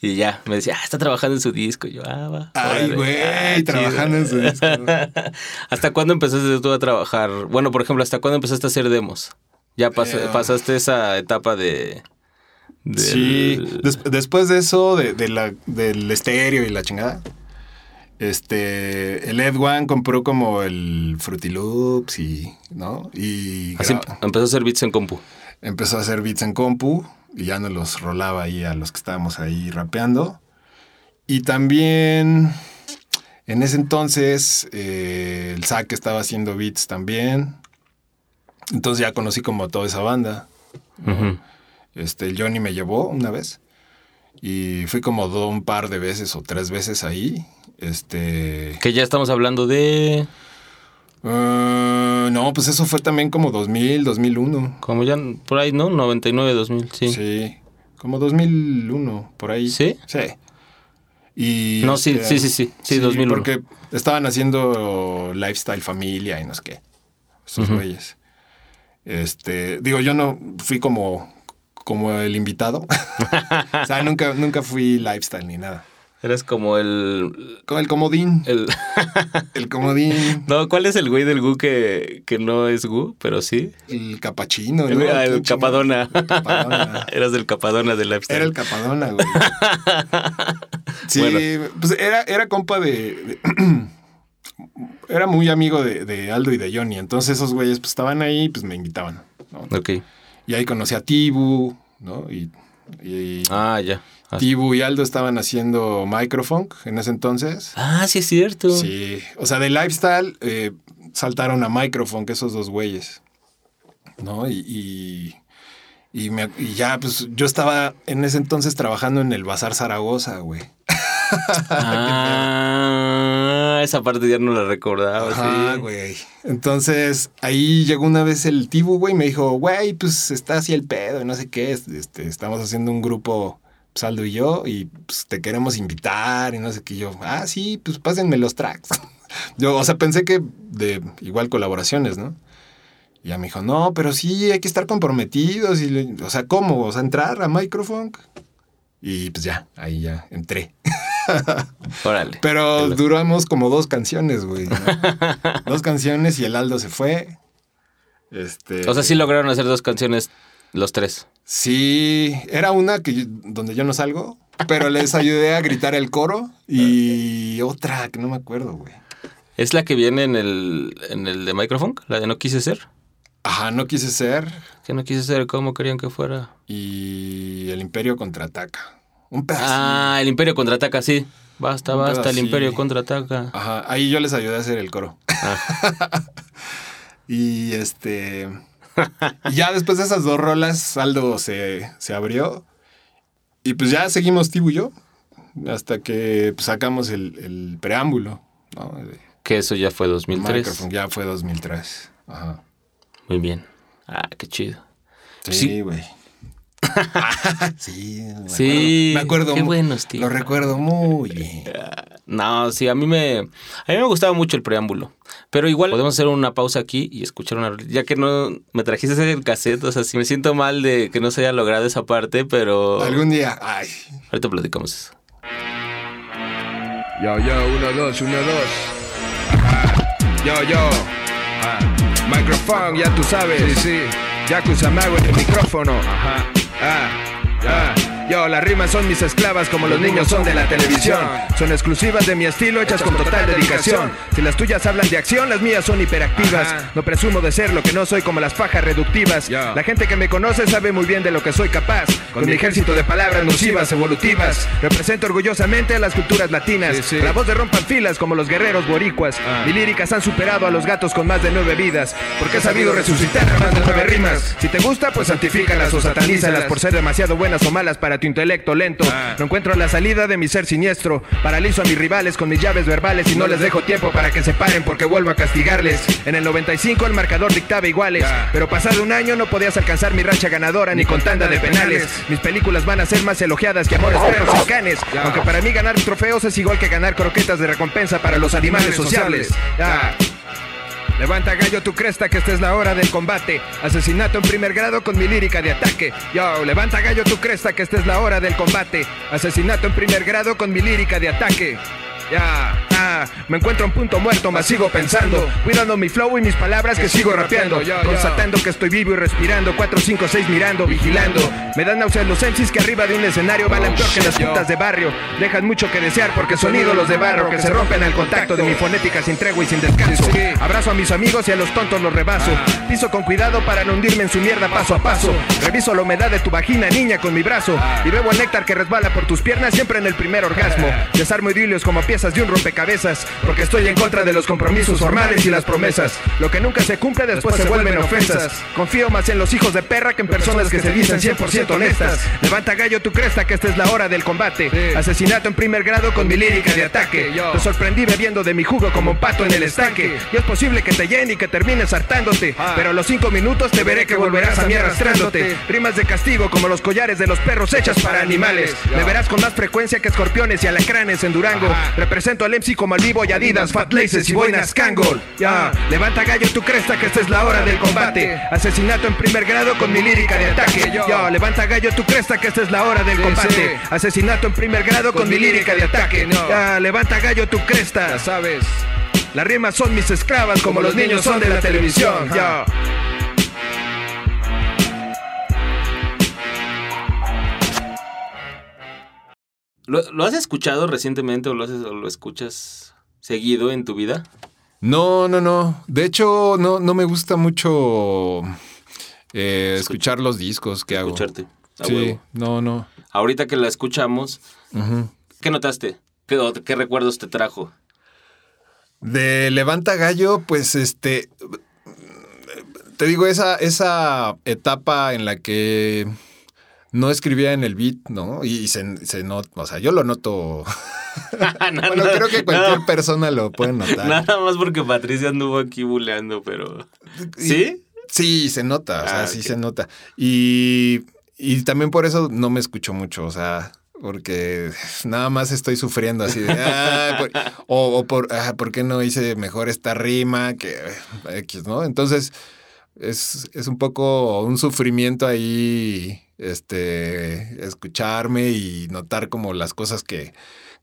y ya, me decía, ah, está trabajando en su disco. Y yo, ah, va. Ay, güey, Ah, trabajando en su disco. ¿Hasta cuándo empezaste tú a trabajar? Bueno, por ejemplo, ¿hasta cuándo empezaste a hacer demos? Ya pas- Eh, pasaste esa etapa de... Sí, des- después de eso, de, de la, del estéreo y la chingada, este, el Ed One compró como el Fruity Loops y, ¿no? Y Así empezó a hacer beats en compu. empezó a hacer beats en compu y ya nos los rolaba ahí a los que estábamos ahí rapeando. Y también, en ese entonces, eh, el Zack estaba haciendo beats también. Entonces ya conocí como toda esa banda. Este, el Johnny me llevó una vez y fui como do- un par de veces o tres veces ahí. Este, Que ya estamos hablando de... ah, no, pues eso fue también como 2000, 2001. Como ya por ahí, ¿no? 99, 2000, sí. Sí, como 2001, por ahí. ¿Sí? Sí. Y, No, sí, sí, sí, sí, sí, 2001. Porque estaban haciendo Lifestyle Familia y no sé qué. Esos güeyes. Este, digo, yo no fui como, como el invitado. o sea, nunca, nunca fui Lifestyle ni nada. Eres como el... Como el comodín. el El comodín. no, ¿cuál es el güey del Gu que, que no es Gu, pero sí? El capachino. El, ¿no? ah, el. Capadona. El Capadona. Eras del Capadona del Lifestyle. Era el Capadona, güey. Sí, Bueno. pues era, era compa de. de- era muy amigo de, de Aldo y de Johnny. Entonces esos güeyes pues, estaban ahí pues me invitaban. ¿no? Ok. Y ahí conocí a Tibu, ¿no? Y, y Ah, ya. Ah, Tibu y Aldo estaban haciendo microfunk en ese entonces. Ah, sí es cierto. Sí. O sea, de lifestyle eh, saltaron a microfunk esos dos güeyes. ¿No? Y, y, Y, me- y ya, pues yo estaba en ese entonces trabajando en el Bazar Zaragoza, güey. Ah, esa parte ya no la recordaba. Ajá, sí. güey. Entonces, ahí llegó una vez el Tibu, güey, y me dijo, güey, pues está así el pedo y no sé qué. Este, estamos haciendo un grupo, Saldo y yo, y pues te queremos invitar y no sé qué. Yo, ah, sí, pues pásenme los tracks. yo, o sea, pensé que de igual colaboraciones, ¿no? Y ya me dijo, no, pero sí, hay que estar comprometidos. Y le- o sea, ¿cómo? O sea, entrar a Microfunk. Y pues ya, ahí ya entré. Órale. Pero duramos como dos canciones, güey. ¿no? dos canciones y el Aldo se fue. Este. O sea, sí lograron hacer dos canciones los tres. Sí, era una que yo- donde yo no salgo, pero les ayudé a gritar el coro y otra que no me acuerdo, güey. ¿Es la que viene en el, en el de Microfunk? ¿La de No Quise Ser? Ajá, no quise ser Que no quise ser como querían que fuera. y el Imperio contraataca. Un pedazo. Ah, el Imperio contraataca, sí. Basta, Un basta, el. Imperio contraataca. Ajá, ahí yo les ayudé a hacer el coro. Ah. y este. Y ya después de esas dos rolas, Aldo se, se abrió. Y pues ya seguimos Tibu y yo. Hasta que pues, sacamos el, el preámbulo. ¿no? Que eso ya fue 2003. Microphone, ya fue 2003. Ajá. Muy bien. Ah, qué chido. Sí, Sí. güey. sí, me Sí, me acuerdo qué buenos tiempos. Lo recuerdo muy bien. No, sí, a mí me a mí me gustaba mucho el preámbulo. Pero igual podemos hacer una pausa aquí y escuchar una ya que no me trajiste el cassette, o sea, sí me siento mal de que no se haya logrado esa parte, pero Algún día, ay, ahorita platicamos eso. Yo, yo, uno, dos, uno, dos. Yo, yo. Microphone, ya tú sabes. Sí, sí. Yakuza Mago en el micrófono. Ajá. Ah. Ah. Yo, las rimas son mis esclavas como los niños son de la televisión. Son exclusivas de mi estilo, hechas con total dedicación. Si las tuyas hablan de acción, las mías son hiperactivas. No presumo de ser lo que no soy como las pajas reductivas. La gente que me conoce sabe muy bien de lo que soy capaz. Con mi ejército de palabras nocivas, evolutivas. Represento orgullosamente a las culturas latinas. La voz de rompan filas como los guerreros boricuas. Mi líricas han superado a los gatos con más de nueve vidas. Porque he sabido resucitar más de nueve rimas. Si te gusta, pues santifícalas o satanízalas por ser demasiado buenas o malas para tu intelecto lento. No encuentro la salida de mi ser siniestro. Paralizo a mis rivales con mis llaves verbales y no les dejo tiempo para que se paren porque vuelvo a castigarles. En el 95 el marcador dictaba iguales. Pero pasado un año no podías alcanzar mi racha ganadora ni con tanda de penales. Mis películas van a ser más elogiadas que amores perros y canes. Aunque para mí ganar trofeos es igual que ganar croquetas de recompensa para los animales sociables. Levanta gallo tu cresta que esta es la hora del combate. Asesinato en primer grado con mi lírica de ataque. Yo, levanta gallo tu cresta que esta es la hora del combate. Asesinato en primer grado con mi lírica de ataque. Ya, ah, me encuentro en punto muerto, mas sigo pensando. Cuidando mi flow y mis palabras que sigo rapeando. Constatando que estoy vivo y respirando. 4, 5, 6 mirando, vigilando. Me dan náuseas los MCs que arriba de un escenario balan peor que las putas de barrio. Dejan mucho que desear porque son ídolos de barro que se rompen al contacto de mi fonética sin tregua y sin descanso. Abrazo a mis amigos y a los tontos los rebaso. Piso con cuidado para no hundirme en su mierda paso a paso. Reviso la humedad de tu vagina, niña, con mi brazo. Y bebo el néctar que resbala por tus piernas siempre en el primer orgasmo. Desarmo idilios como piezas de un rompecabezas. Porque estoy en contra de los compromisos formales y las promesas. Lo que nunca se cumple después se vuelven ofensas. Confío más en los hijos de perra que en personas que se dicen 100% honestas. Levanta gallo tu cresta que esta es la hora del combate. Asesinato en primer grado con mi lírica de ataque. Te sorprendí bebiendo de mi jugo como un pato en el estanque. Y es posible que te llene y que termines hartándote. Pero a los cinco minutos te veré que volverás a mí arrastrándote. Rimas de castigo como los collares de los perros hechas para animales. Me verás con más frecuencia que escorpiones y alacranes en Durango. Represento al MC como al vivo y Adidas, Fat Laces y boinas Kangol. Ya, levanta gallo tu cresta que esta es la hora del combate. Asesinato en primer grado con mi lírica de ataque. Ya, levanta gallo tu cresta que esta es la hora del combate. Asesinato en primer grado con mi lírica de ataque. Ya, levanta gallo tu cresta. Ya sabes. Las rimas son mis esclavas como los niños son de la televisión. Ya. ¿Lo, lo has escuchado recientemente o lo, haces, o lo escuchas seguido en tu vida? No, no, no. De hecho, no, no me gusta mucho eh, escuchar los discos que hago. Escucharte. a Sí, huevo. no, no. Ahorita que la escuchamos. ¿qué notaste? ¿Qué, qué recuerdos te trajo? De Levanta Gallo, pues este. te digo, esa, esa etapa en la que no escribía en el beat, ¿no? Y se, se nota, o sea, yo lo noto. No, bueno, no, creo que cualquier no. persona lo puede notar. Nada más porque Patricia anduvo aquí buleando, pero. ¿Sí? Sí, se nota, o sea, Ah, sí se nota. Y, y también por eso no me escucho mucho, o sea, porque nada más estoy sufriendo así de, "Ah, por- o, o por, ah, ¿por qué no hice mejor esta rima que X, ¿no? Entonces, es, es un poco un sufrimiento ahí, este, escucharme y notar como las cosas que,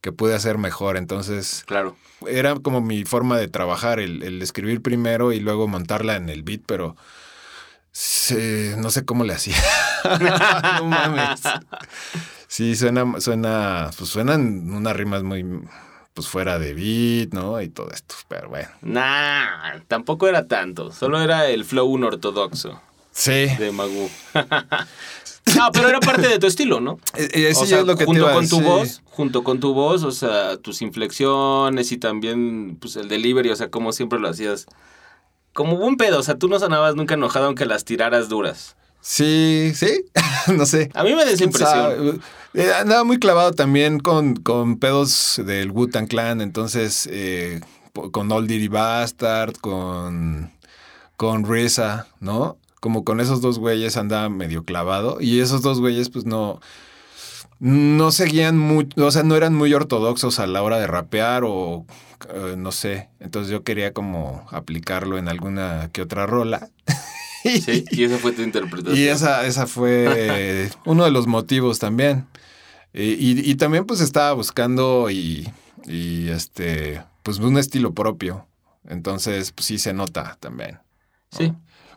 que pude hacer mejor. Entonces, Claro. era como mi forma de trabajar, el, el escribir primero y luego montarla en el beat, pero sí, no sé cómo le hacía. no mames. Sí, suena, suena, pues suenan unas rimas muy pues fuera de beat, ¿no? Y todo esto, pero bueno. Nah, tampoco era tanto. Solo era el flow un ortodoxo Sí. de Magoo. no, pero era parte de tu estilo, ¿no? E- e- Eso o sea, es lo que te junto iba a con tu voz, junto con tu voz, o sea, tus inflexiones y también pues el delivery, o sea, como siempre lo hacías. Como buen pedo, o sea, tú no sonabas nunca enojado aunque las tiraras duras. Sí, sí, no sé. A mí me da esa ¿Quién impresión. sabe? Eh, andaba muy clavado también con, con pedos del Wu-Tang Clan, entonces eh, con Old Dirty Bastard, con, con RZA, ¿no? Como con esos dos güeyes andaba medio clavado y esos dos güeyes pues no, no seguían mucho, o sea, no eran muy ortodoxos a la hora de rapear o eh, no sé, entonces yo quería como aplicarlo en alguna que otra rola. Sí, y esa fue tu interpretación. Y esa, esa fue uno de los motivos también. Y, y- y también pues estaba buscando y, y, este, pues un estilo propio. Entonces, pues sí se nota también. Sí.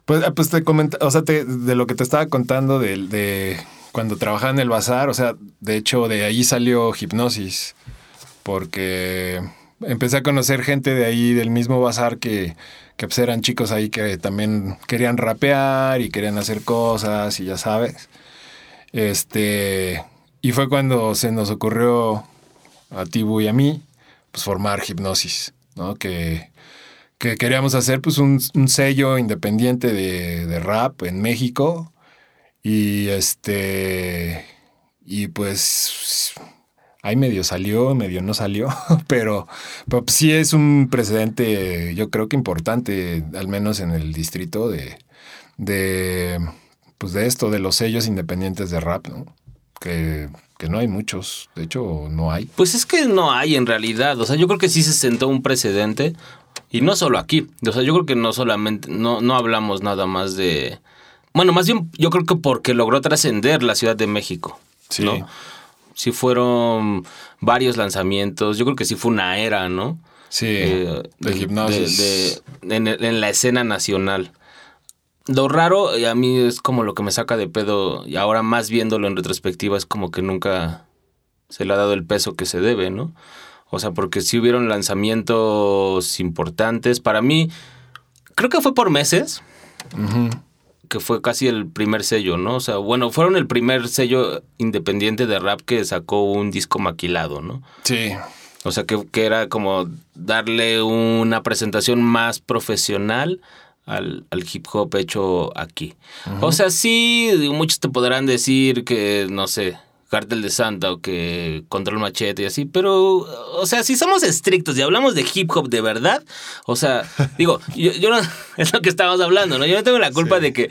Pues, ah, pues te comenta, o sea, de lo que te estaba contando de, de cuando trabajaba en el bazar, o sea, de hecho de ahí salió hipnosis, porque empecé a conocer gente de ahí, del mismo bazar, que, que pues eran chicos ahí que también querían rapear y querían hacer cosas y ya sabes. Este, y fue cuando se nos ocurrió a Tibu y a mí, pues formar hipnosis, ¿no? Que, que queríamos hacer pues un, un sello independiente de, de rap en México y este y pues ahí medio salió, medio no salió, pero, pero sí es un precedente yo creo que importante, al menos en el distrito de, de pues de esto, de los sellos independientes de rap, ¿no? Que, que no hay muchos, de hecho no hay. Pues es que no hay en realidad. O sea, yo creo que sí se sentó un precedente. Y no solo aquí. O sea, yo creo que no solamente, no, no hablamos nada más de. Bueno, más bien yo creo que porque logró trascender la Ciudad de México. Sí. ¿no? Sí fueron varios lanzamientos. Yo creo que sí fue una era, ¿no? Sí, Eh, de hipnosis. de- de- en, en la escena nacional. Lo raro, y a mí es como lo que me saca de pedo, y ahora más viéndolo en retrospectiva, es como que nunca se le ha dado el peso que se debe, ¿no? O sea, porque sí hubieron lanzamientos importantes. Para mí, creo que fue por meses, Ujú. que fue casi el primer sello, ¿no? O sea, bueno, fueron el primer sello independiente de rap que sacó un disco maquilado, ¿no? Sí, O sea, que, que era como darle una presentación más profesional al, al hip hop hecho aquí. O sea, sí, muchos te podrán decir que, no sé, Cartel de Santa o que Control Machete y así, pero, o sea, si somos estrictos y hablamos de hip hop de verdad, o sea, digo, yo, yo no, es lo que estábamos hablando, ¿no? Yo no tengo la culpa Sí. de que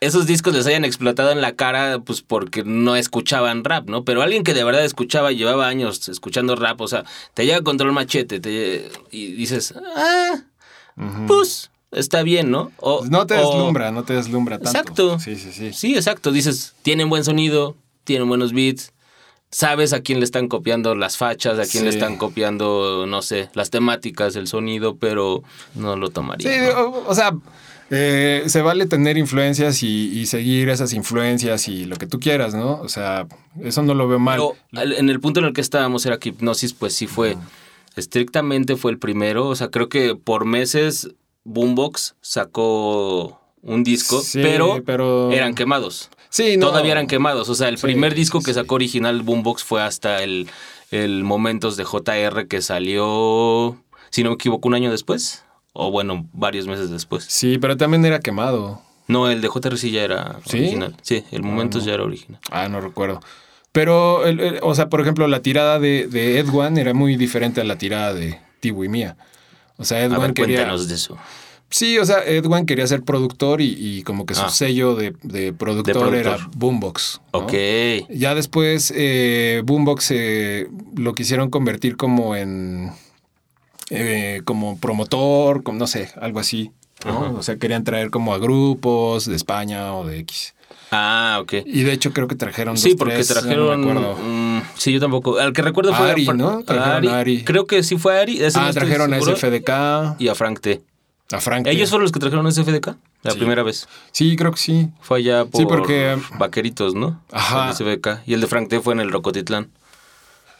esos discos les hayan explotado en la cara, pues porque no escuchaban rap, ¿no? Pero alguien que de verdad escuchaba llevaba años escuchando rap, o sea, te llega Control Machete te, y dices, ah, pues está bien, ¿no? O- no te o- deslumbra, no te deslumbra tanto. Exacto. Sí, sí, sí. Sí, exacto. Dices, tienen buen sonido, tienen buenos beats. Sabes a quién le están copiando las fachas, a quién le están copiando, no sé, las temáticas, el sonido, pero no lo tomaría. Sí, ¿no? o, o sea, eh, se vale tener influencias y, y seguir esas influencias y lo que tú quieras, ¿no? O sea, eso no lo veo mal. Pero en el punto en el que estábamos era que Hipnosis, pues sí fue, estrictamente fue el primero. O sea, creo que por meses Boombox sacó un disco, Sí, pero, pero- eran quemados. Sí, no. Todavía eran quemados. O sea, el Sí, primer disco que sí. sacó original Boombox fue hasta el, el Momentos de JR que salió, si no me equivoco, un año después. O bueno, varios meses después. Sí, pero también era quemado. No, el de JRC ya era ¿Sí? original. Sí, el Momentos ya era original. Ah, no recuerdo. Pero, el- el- o sea, por ejemplo, la tirada de, de Edwan era muy diferente a la tirada de Tibu y mía. O sea, A Edwan ver, quería. cuéntanos de eso. Sí, o sea, Edwan quería ser productor y, y como que su Ah. sello de, de productor, productor. era Boombox. ¿no? Ok. Ya después eh, Boombox eh, lo quisieron convertir como en eh, como promotor, como no sé, algo así. ¿no? O sea, querían traer como a grupos de España o de X. Ah, ok. Y de hecho creo que trajeron Sí, dos, porque tres, trajeron. No me mm, sí, yo tampoco. Al que recuerdo fue Ari, Fra- ¿no? Trajeron a Ari. Creo que sí fue Ari. ese no Ah, estoy trajeron a. SFDK, Y a Frank T. a Frank. Ellos fueron los que trajeron a SFDK la Sí. primera vez. Sí, creo que sí. Fue allá por Sí, porque- Vaqueritos, ¿no? Ajá. El SFDK. Y el de Frank T fue en el Rocotitlán.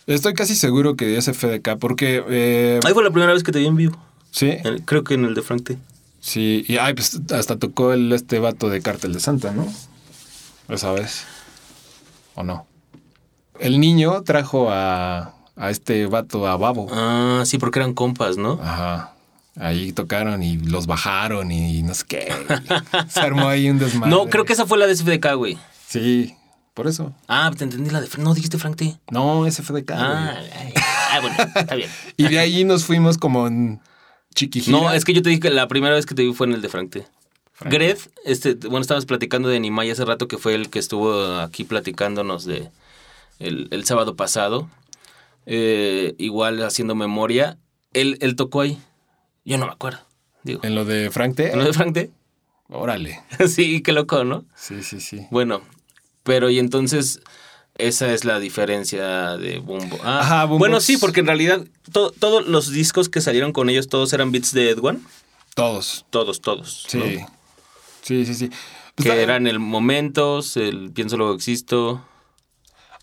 Estoy casi seguro que de SFDK porque... eh, Ahí fue la primera vez que te vi en vivo. sí, creo que en el de Frank T. sí. Y ay, pues hasta tocó el, este vato de Cártel de Santa, ¿no? Esa vez. ¿O no? El niño trajo a, a este vato, a Babo. Ah, sí, porque eran compas, ¿no? Ajá. Ahí tocaron y los bajaron y no sé qué. Se armó ahí un desmadre. No, creo que esa fue la de SFDK, güey. Sí, por eso. Ah, te entendí la de. No, dijiste Frank T. No, SFDK. Ah, ay, ah, bueno, está bien. Y de ahí nos fuimos como en. No, es que yo te dije que la primera vez que te vi fue en el de Frank T. Frank. Gred, este, bueno, estábamos platicando de Nimai hace rato que fue el que estuvo aquí platicándonos de el, el sábado pasado. Eh, igual haciendo memoria. Él, él tocó ahí. Yo no me acuerdo. Digo. En lo de Frank T. ¿En lo de Frank T? Órale. sí, qué loco, ¿no? Sí, sí, sí. Bueno, pero y entonces esa es la diferencia de Bumbo. Ah, Ajá. Bueno, sí, porque en realidad to- todos los discos que salieron con ellos, todos eran beats de Edwan. Todos. Todos, todos. Sí. ¿no? Sí, sí, sí. Pues Que eran el Momentos, el Pienso Luego Existo.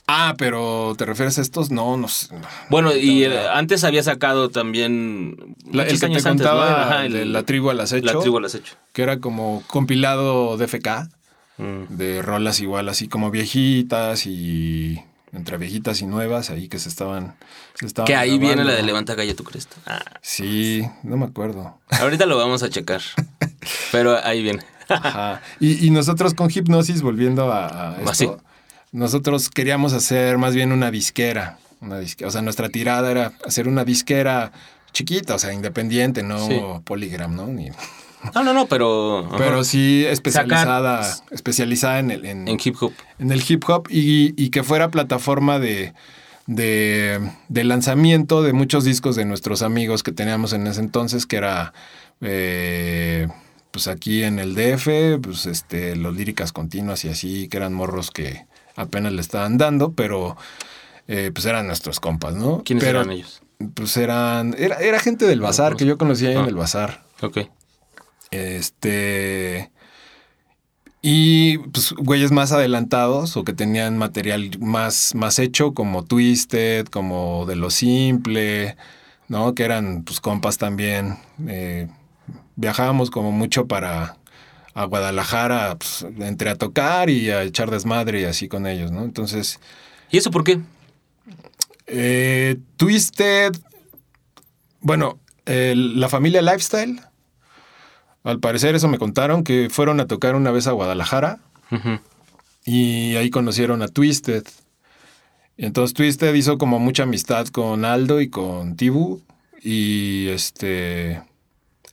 Ah, pero ¿te refieres a estos? No, no sé. Bueno, y No, antes había sacado también. La- el que te contaba de la tribu al acecho. La tribu al acecho. Que era como compilado de FK. Mm. De rolas igual, así como viejitas y entre viejitas y nuevas ahí que se estaban. se estaban Que ahí viene la de Levanta Gallo tu Cresta. Ah, Sí, no me acuerdo. ahorita lo vamos a checar. Pero ahí viene. Ajá. Y, y nosotros con Hipnosis, volviendo a, a esto. Nosotros queríamos hacer más bien una disquera. Una disquera. O sea, nuestra tirada era hacer una disquera chiquita, o sea, independiente, no Sí. Polygram, ¿no? Ni- No, no, no, pero. ajá, pero sí especializada, Sacar- especializada en el, en, En hip hop. en el hip hop y, y que fuera plataforma de, de, de lanzamiento de muchos discos de nuestros amigos que teníamos en ese entonces, que era eh, pues aquí en el DF, pues este, los líricas continuas y así, que eran morros que apenas le estaban dando, pero eh, pues eran nuestros compas, ¿no? ¿Quiénes Pero, eran ellos? Pues eran, era, era gente del bazar que yo conocía ahí en Ah. el bazar. Ok. Este. Y pues güeyes más adelantados o que tenían material más, más hecho, como Twisted, como De Lo Simple, ¿no? Que eran pues compas también. Eh, viajábamos como mucho para a Guadalajara, pues, entre a tocar y a echar desmadre y así con ellos, ¿no? Entonces, ¿Y eso por qué? eh, Twisted, bueno, la familia Lifestyle, al parecer eso me contaron, que fueron a tocar una vez a Guadalajara y ahí conocieron a Twisted. Entonces Twisted hizo como mucha amistad con Aldo y con Tibu y este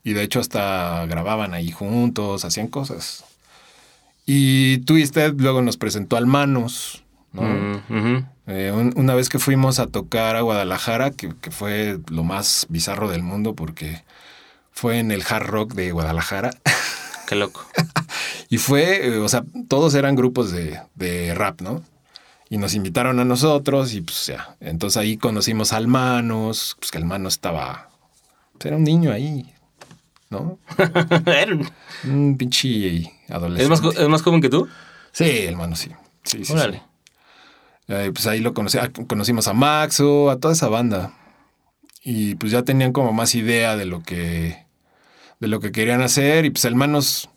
y de hecho hasta grababan ahí juntos, hacían cosas. Y Twisted luego nos presentó al Manos, ¿no? Mm. Eh, un- una vez que fuimos a tocar a Guadalajara, que, que fue lo más bizarro del mundo porque fue en el hard rock de Guadalajara. Qué loco. y fue, eh, o sea, todos eran grupos de, de rap, ¿no? Y nos invitaron a nosotros y pues ya. Entonces ahí conocimos al Manos, pues que el Manos estaba, pues, era un niño ahí, ¿no? Un- pinche adolescente. ¿Es más, ¿Es más joven que tú? Sí, el Manos sí. Sí, sí, sí. Órale. Eh, pues ahí lo conocí, ah, conocimos a Maxo, a toda esa banda. Y pues ya tenían como más idea de lo que de lo que querían hacer. Y pues el Manos,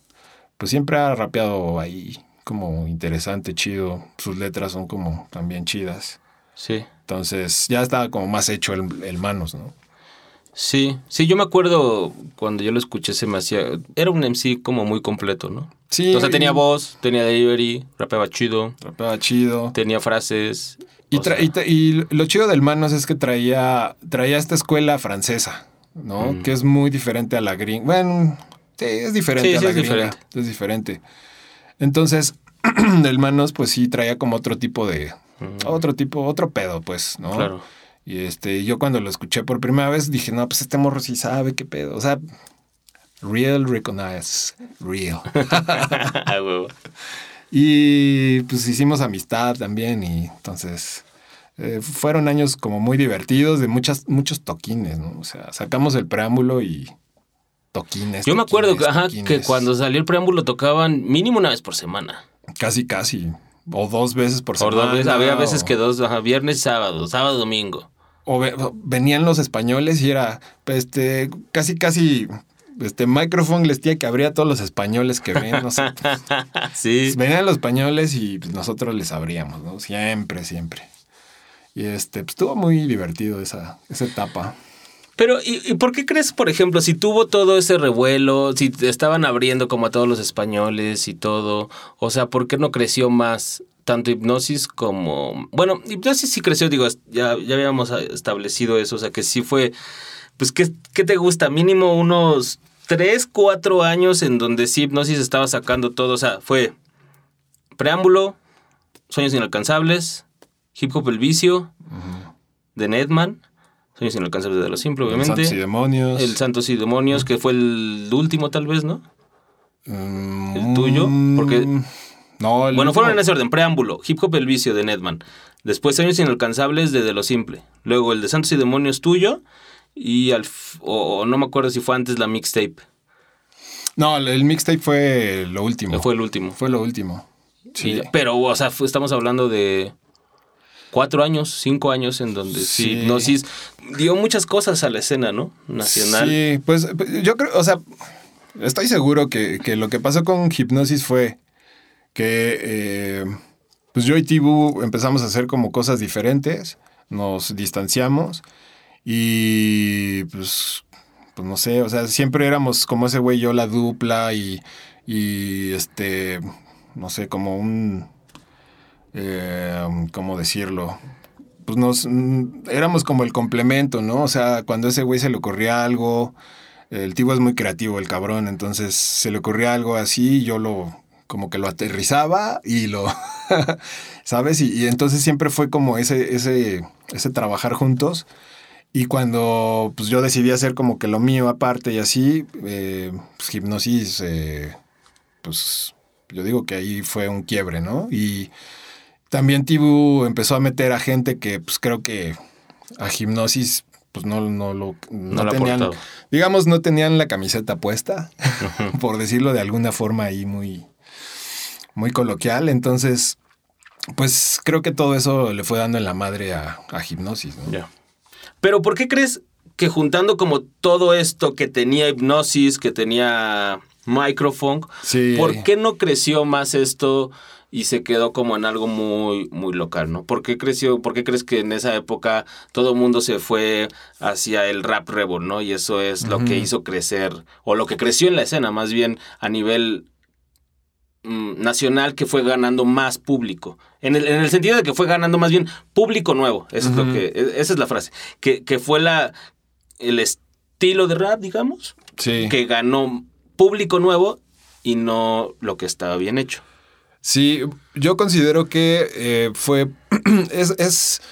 pues siempre ha rapeado ahí como interesante, chido. Sus letras son como también chidas. Sí. Entonces ya estaba como más hecho el, el Manos, ¿no? Sí, sí, yo me acuerdo cuando yo lo escuché se me hacía... Era un MC como muy completo, ¿no? Sí. O sea, tenía voz, tenía delivery, rapeaba chido, Rapeaba chido. tenía frases. Y, tra- sea, y tra- y lo chido del Manos es que traía, traía esta escuela francesa, ¿no? Mm. Que es muy diferente a la gringa. Bueno, sí, es diferente Sí, a sí, la es gringa. diferente. Es diferente. Entonces, el Manos, pues sí, traía como otro tipo de. Otro tipo, otro pedo, pues, ¿no? Mm. Claro. Y este, yo cuando lo escuché por primera vez dije, no, pues este morro sí sabe qué pedo. O sea, real recognize, real. Y pues hicimos amistad también y entonces eh, fueron años como muy divertidos de muchas, muchos toquines, ¿no? O sea, sacamos el preámbulo y toquines. Yo me acuerdo que, ajá, cuando salió el preámbulo tocaban mínimo una vez por semana. Casi, casi. O dos veces por semana. dos veces, había veces o- que dos, ajá, viernes y sábado, sábado, domingo. O ve- venían los españoles y era, este, casi, casi, este, microphone les tía que abría a todos los españoles que ven, no sé. sí. Venían los españoles y pues, nosotros les abríamos, ¿no? Siempre, siempre. Y este, pues estuvo muy divertido esa, esa etapa. Pero, ¿y, y por qué crees, por ejemplo, si tuvo todo ese revuelo, si te estaban abriendo como a todos los españoles y todo, o sea, ¿por qué no creció más tanto hipnosis como... Bueno, hipnosis sí creció, digo, ya, ya habíamos establecido eso, o sea, que sí fue, pues, ¿qué, qué te gusta? Mínimo unos tres, cuatro años en donde sí hipnosis estaba sacando todo, o sea, fue preámbulo, sueños inalcanzables, hip hop el vicio, de Nedman. Sueños inalcanzables de lo simple, obviamente. Santos y demonios. El Santos y Demonios, que fue el último tal vez, ¿no? Mm, ¿El tuyo? Porque- No, el Bueno, fueron en ese orden. Preámbulo, Hip Hop El Vicio de Nedman. Después Sueños Inalcanzables de De Lo Simple. Luego el de Santos y Demonios tuyo. Y al... O, o no me acuerdo si fue antes la mixtape. No, el- el mixtape fue lo último. Fue el último. Fue lo último. Sí. Y- pero, o sea, estamos hablando de cuatro años, cinco años en donde sí. Hipnosis dio muchas cosas a la escena, ¿no? Nacional. Sí, pues pues, yo creo, o sea, estoy seguro que, que lo que pasó con Hipnosis fue que eh, pues yo y Tibu empezamos a hacer como cosas diferentes, nos distanciamos y pues, pues no sé, o sea, siempre éramos como ese güey yo la dupla y, y este, no sé, como un, eh, ¿cómo decirlo? pues nos éramos como el complemento, ¿no? O sea, cuando a ese güey se le ocurría algo, el tipo es muy creativo, el cabrón, entonces se le ocurría algo así, yo lo como que lo aterrizaba y lo ¿sabes? Y, y entonces siempre fue como ese ese ese trabajar juntos. Y cuando pues yo decidí hacer como que lo mío aparte y así, eh, pues, hipnosis, eh, pues yo digo que ahí fue un quiebre, ¿no? Y también Tibu empezó a meter a gente que pues creo que a hipnosis pues no, no lo no No tenían, digamos, no tenían la camiseta puesta, por decirlo de alguna forma ahí muy, muy coloquial. Entonces, pues creo que todo eso le fue dando en la madre a, a hipnosis, ¿no? Ya. Pero ¿por qué crees que juntando como todo esto que tenía hipnosis, que tenía microphone, Sí. ¿por qué no creció más esto y se quedó como en algo muy, muy local, ¿no? ¿Por qué creció, por qué crees que en esa época todo el mundo se fue hacia el rap rebel, ¿no? Y eso es lo que hizo crecer, o lo que creció en la escena, más bien a nivel nacional que fue ganando más público. En el, en el sentido de que fue ganando más bien público nuevo. Eso es lo que, e- esa es la frase. Que, que fue la, el estilo de rap, digamos, Sí. que ganó público nuevo y no lo que estaba bien hecho. Sí, yo considero que eh, fue. es, es,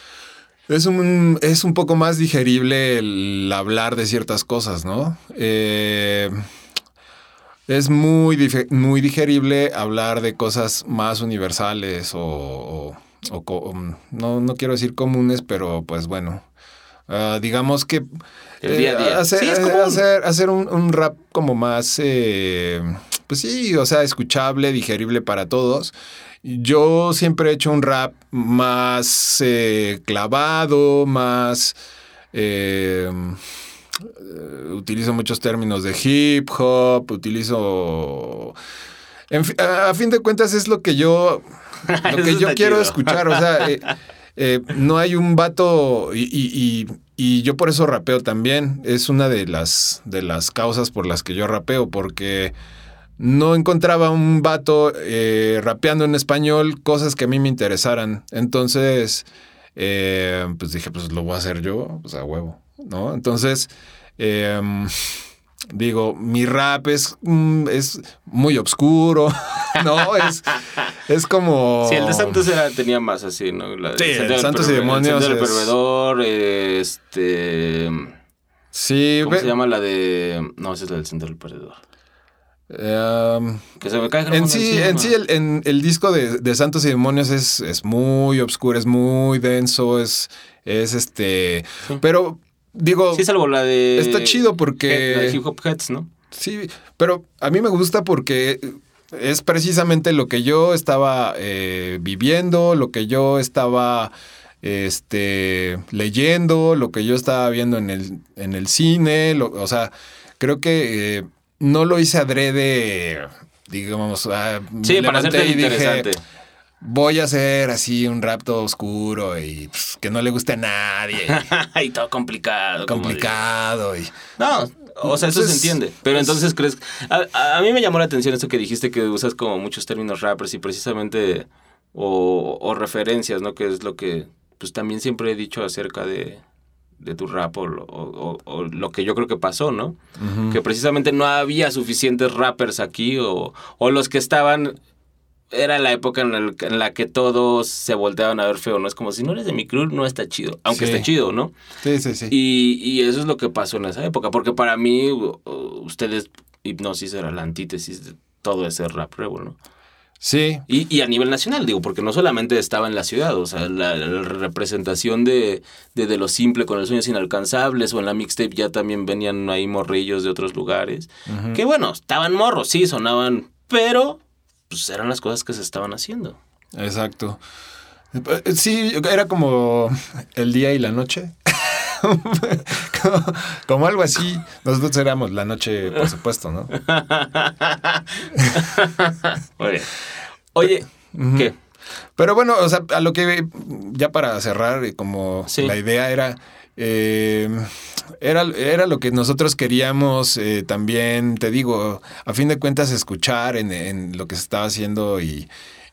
es, un, es un poco más digerible el hablar de ciertas cosas, ¿no? Eh, es muy, muy digerible hablar de cosas más universales o. o- o co- no, no quiero decir comunes, pero pues bueno. Ah, digamos que. El día a día. hacer, Sí, es eh, hacer, hacer un, un rap como más. eh, pues sí, o sea, escuchable, digerible para todos. Yo siempre he hecho un rap más eh, clavado, más... eh, utilizo muchos términos de hip hop, utilizo... En fi- a, a fin de cuentas es lo que yo, lo que yo quiero chido. escuchar. O sea, eh, eh, no hay un vato y, y- y- y yo por eso rapeo también. Es una de las, de las causas por las que yo rapeo, porque no encontraba un vato eh, rapeando en español cosas que a mí me interesaran. Entonces, pues dije, pues lo voy a hacer yo, pues a huevo, ¿no? Entonces, eh, digo, mi rap es, mm, es muy oscuro, ¿no? Es, es como... Sí, el de Santos era, tenía más así, ¿no? La- Sí, el del Santos y Demonios El del es- Pervedor, este... Sí, ¿Cómo ve- se llama la de...? No, esa es la del del Perdedor. em, Que se me cae En sí, en sí el, en el disco de, de Santos y Demonios es, es muy oscuro, es muy denso, es, es este... Pero digo, Sí, salvo la de... Está chido porque- La de Hip Hop Heads, ¿no? sí, pero a mí me gusta porque es precisamente lo que yo estaba eh, viviendo, lo que yo estaba este, leyendo, lo que yo estaba viendo en el, en el cine, lo- o sea, creo que eh, no lo hice adrede, digamos, ah, Sí, para hacerte y dije, interesante. Voy a hacer así un rap todo oscuro y pues, que no le guste a nadie, y todo complicado. complicado y... No, o sea, eso se entiende. Pero entonces crees... A, a mí me llamó la atención eso que dijiste que usas como muchos términos rappers y precisamente... O, o referencias, ¿no? Que es lo que pues también siempre he dicho acerca de, de tu rap o, lo- o- o- o lo que yo creo que pasó, ¿no? Que precisamente no había suficientes rappers aquí o, o los que estaban... Era la época en, el- en la que todos se volteaban a ver feo, ¿no? Es como si no eres de mi crew, no está chido. Aunque Sí. esté chido, ¿no? Sí, sí, sí. Y, y eso es lo que pasó en esa época, porque para mí, ustedes, Hipnosis era la antítesis de todo ese rap rebel, ¿no? Sí, Y, y a nivel nacional, digo, porque no solamente estaba en la ciudad, o sea, la, la representación de, de, de lo simple con los sueños inalcanzables, o en la mixtape ya también venían ahí morrillos de otros lugares, que bueno, estaban morros, sí, sonaban, pero pues eran las cosas que se estaban haciendo. exacto. Eh, Sí, era como el día y la noche. como, como algo así. Nosotros éramos la noche, por supuesto, ¿no? Bien. Oye, ¿qué? Pero bueno, o sea, a lo que ya para cerrar, y como Sí. la idea era, eh, era, era lo que nosotros queríamos eh, también, te digo, a fin de cuentas, escuchar en, en lo que se estaba haciendo y,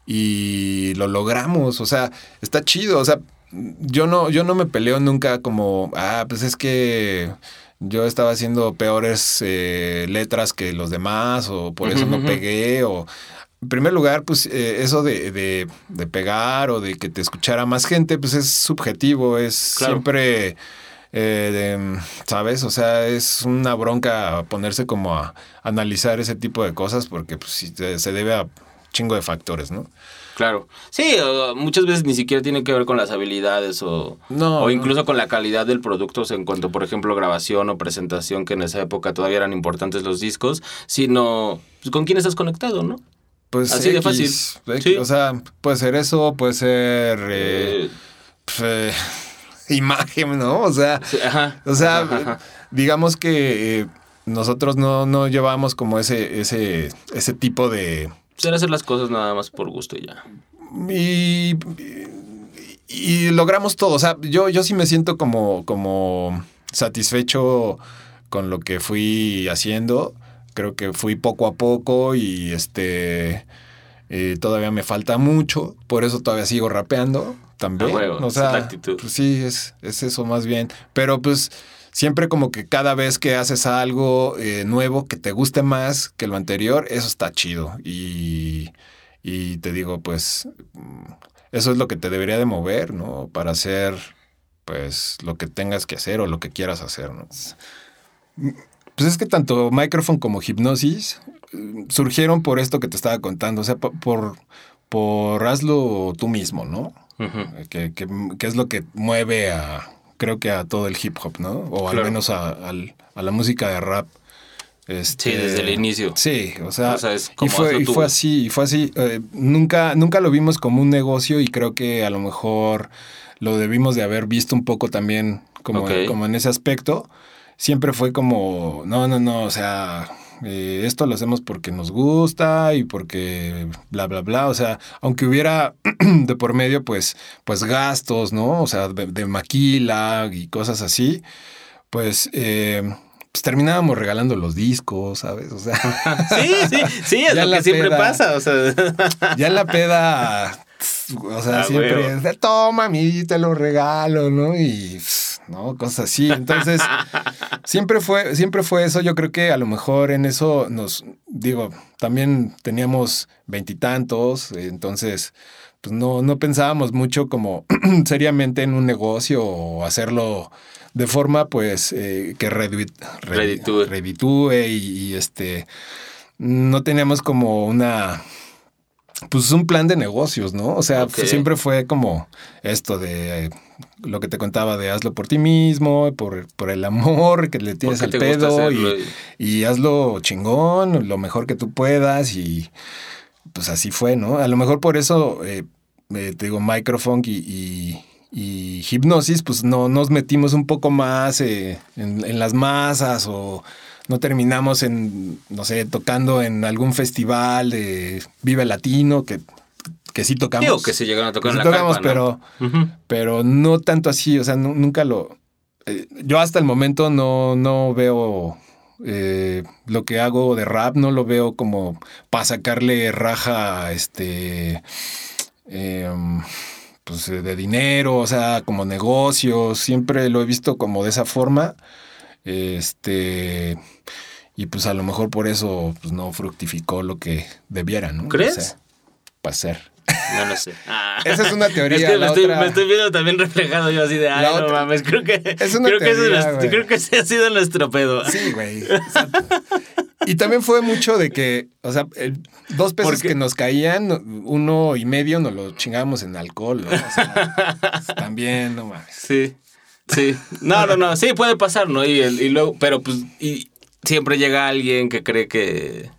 y lo logramos. O sea, está chido. O sea, yo no, yo no me peleo nunca como, ah, pues es que yo estaba haciendo peores eh, letras que los demás o por eso no pegué o... En primer lugar, pues eh, eso de, de- de pegar o de que te escuchara más gente, pues es subjetivo, es Claro. siempre, eh, de, ¿sabes? O sea, es una bronca ponerse como a analizar ese tipo de cosas porque pues, se debe a chingo de factores, ¿no? Claro. Sí, muchas veces ni siquiera tiene que ver con las habilidades o, No, o no. incluso con la calidad del producto, o sea, en cuanto, por ejemplo, grabación o presentación, que en esa época todavía eran importantes los discos, sino pues, con quién estás conectado, ¿no? Pues Así de X, fácil. X, Sí. O sea, puede ser eso, puede ser eh, Eh, pues, eh, imagen, ¿no? O sea, ajá. O sea, Ajá, ajá. digamos que eh, nosotros no, no llevamos como ese, ese, ese tipo de. Será hacer las cosas nada más por gusto y ya. Y, y logramos todo. O sea, yo, yo sí me siento como, como satisfecho con lo que fui haciendo. Creo que fui poco a poco y este eh, todavía me falta mucho. Por eso todavía sigo rapeando también. A huevo, o es sea, la actitud. pues sí, es, es eso más bien. Pero pues siempre como que cada vez que haces algo eh, nuevo que te guste más que lo anterior, eso está chido. Y, y te digo, pues mm, eso es lo que te debería de mover, ¿no? Para hacer pues lo que tengas que hacer o lo que quieras hacer, ¿no? Pues es que tanto Microphone como Hipnosis eh, surgieron por esto que te estaba contando, o sea, po- por, por hazlo tú mismo, ¿no? Ujú. que, que- que es lo que mueve a, creo que a todo el hip hop, ¿no? O al menos a, la música de rap. Este, Sí, desde el inicio. Sí, o sea, O sea, es y, fue, y fue así, y fue así. Eh, nunca, nunca lo vimos como un negocio y creo que a lo mejor lo debimos de haber visto un poco también como, como en ese aspecto. Siempre fue como, no, no, no, o sea, eh, esto lo hacemos porque nos gusta y porque bla, bla, bla. O sea, aunque hubiera de por medio, pues, pues gastos, ¿no? O sea, de, de maquila y cosas así, pues... eh, pues terminábamos regalando los discos, ¿sabes? O sea, Sí, sí, sí, es lo que siempre peda. pasa. O sea, ya la peda, o sea, Ah, siempre, de, toma, a mí te lo regalo, ¿no? Y, ¿no? Cosas así. Entonces, siempre fue, siempre fue eso. Yo creo que a lo mejor en eso nos, digo, también teníamos veintitantos, entonces, pues no, no pensábamos mucho como seriamente en un negocio o hacerlo de forma, pues, eh, que Reditúe. reditúe y, y, este, no teníamos como una pues un plan de negocios, ¿no? O sea, siempre fue como esto de lo que te contaba de hazlo por ti mismo, por, por el amor que le tienes al te pedo y, y hazlo chingón, lo mejor que tú puedas y pues así fue, ¿no? A lo mejor por eso, eh, eh, te digo, Microfunk y, y, y Hipnosis, pues no nos metimos un poco más eh, en, en las masas o no terminamos en, no sé, tocando en algún festival de Vive Latino, que, que sí tocamos. digo que se llegaron a tocar Sí en la tocamos, carpa, ¿no? pero, pero no tanto así, o sea, nu- nunca lo... eh, yo hasta el momento no, no veo eh, lo que hago de rap, no lo veo como para sacarle raja, este, em, pues eh, de dinero, o sea, como negocios, siempre lo he visto como de esa forma, este, y pues a lo mejor por eso pues, no fructificó lo que debiera, ¿no? ¿Crees? para ser. No lo sé. Ah. Esa es una teoría. Es que me la estoy, otra- me estoy viendo también reflejado yo así de, ay, La no otra- mames, creo que, Es una creo, que ese, es teoría, nuestro- güey. creo que ese ha sido nuestro pedo. Sí, güey. Exacto. Y también fue mucho de que, o sea, el- dos pesos Porque- que nos caían, uno y medio nos lo chingábamos en alcohol, ¿no? O sea, también, no mames. Sí, sí. No, no, no, sí puede pasar, ¿no? Y, el- y luego, pero pues, y siempre llega alguien que cree que,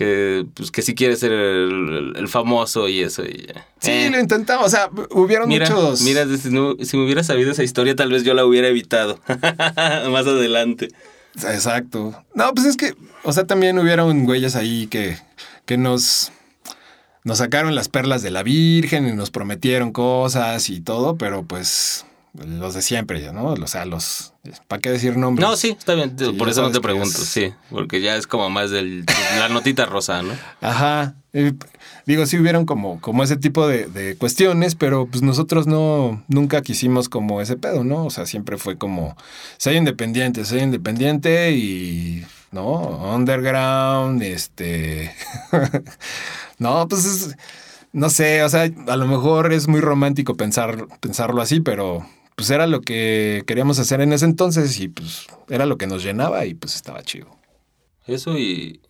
que, pues, que sí quiere ser el, el famoso y eso. Y. Sí, Eh, lo intentamos. O sea, hubieron Mira, muchos. mira, si, no- si me hubiera sabido esa historia, tal vez yo la hubiera evitado más adelante. Exacto. No, pues es que, o sea, también hubieron güeyes ahí que, que nos, nos sacaron las perlas de la Virgen y nos prometieron cosas y todo, pero pues los de siempre, ¿no? O sea, los. ¿Para qué decir nombres? No, sí, está bien. Sí, por eso no te pregunto, es- sí. Porque ya es como más del la notita rosa, ¿no? Ajá. Eh, digo, sí hubieron como, como ese tipo de, de cuestiones, pero pues nosotros no, nunca quisimos como ese pedo, ¿no? O sea, siempre fue como, soy independiente, soy independiente y, ¿no? Underground, este... no, pues es- no sé, o sea, a lo mejor es muy romántico pensar, pensarlo así, pero pues era lo que queríamos hacer en ese entonces y pues era lo que nos llenaba y pues estaba chido. Eso y.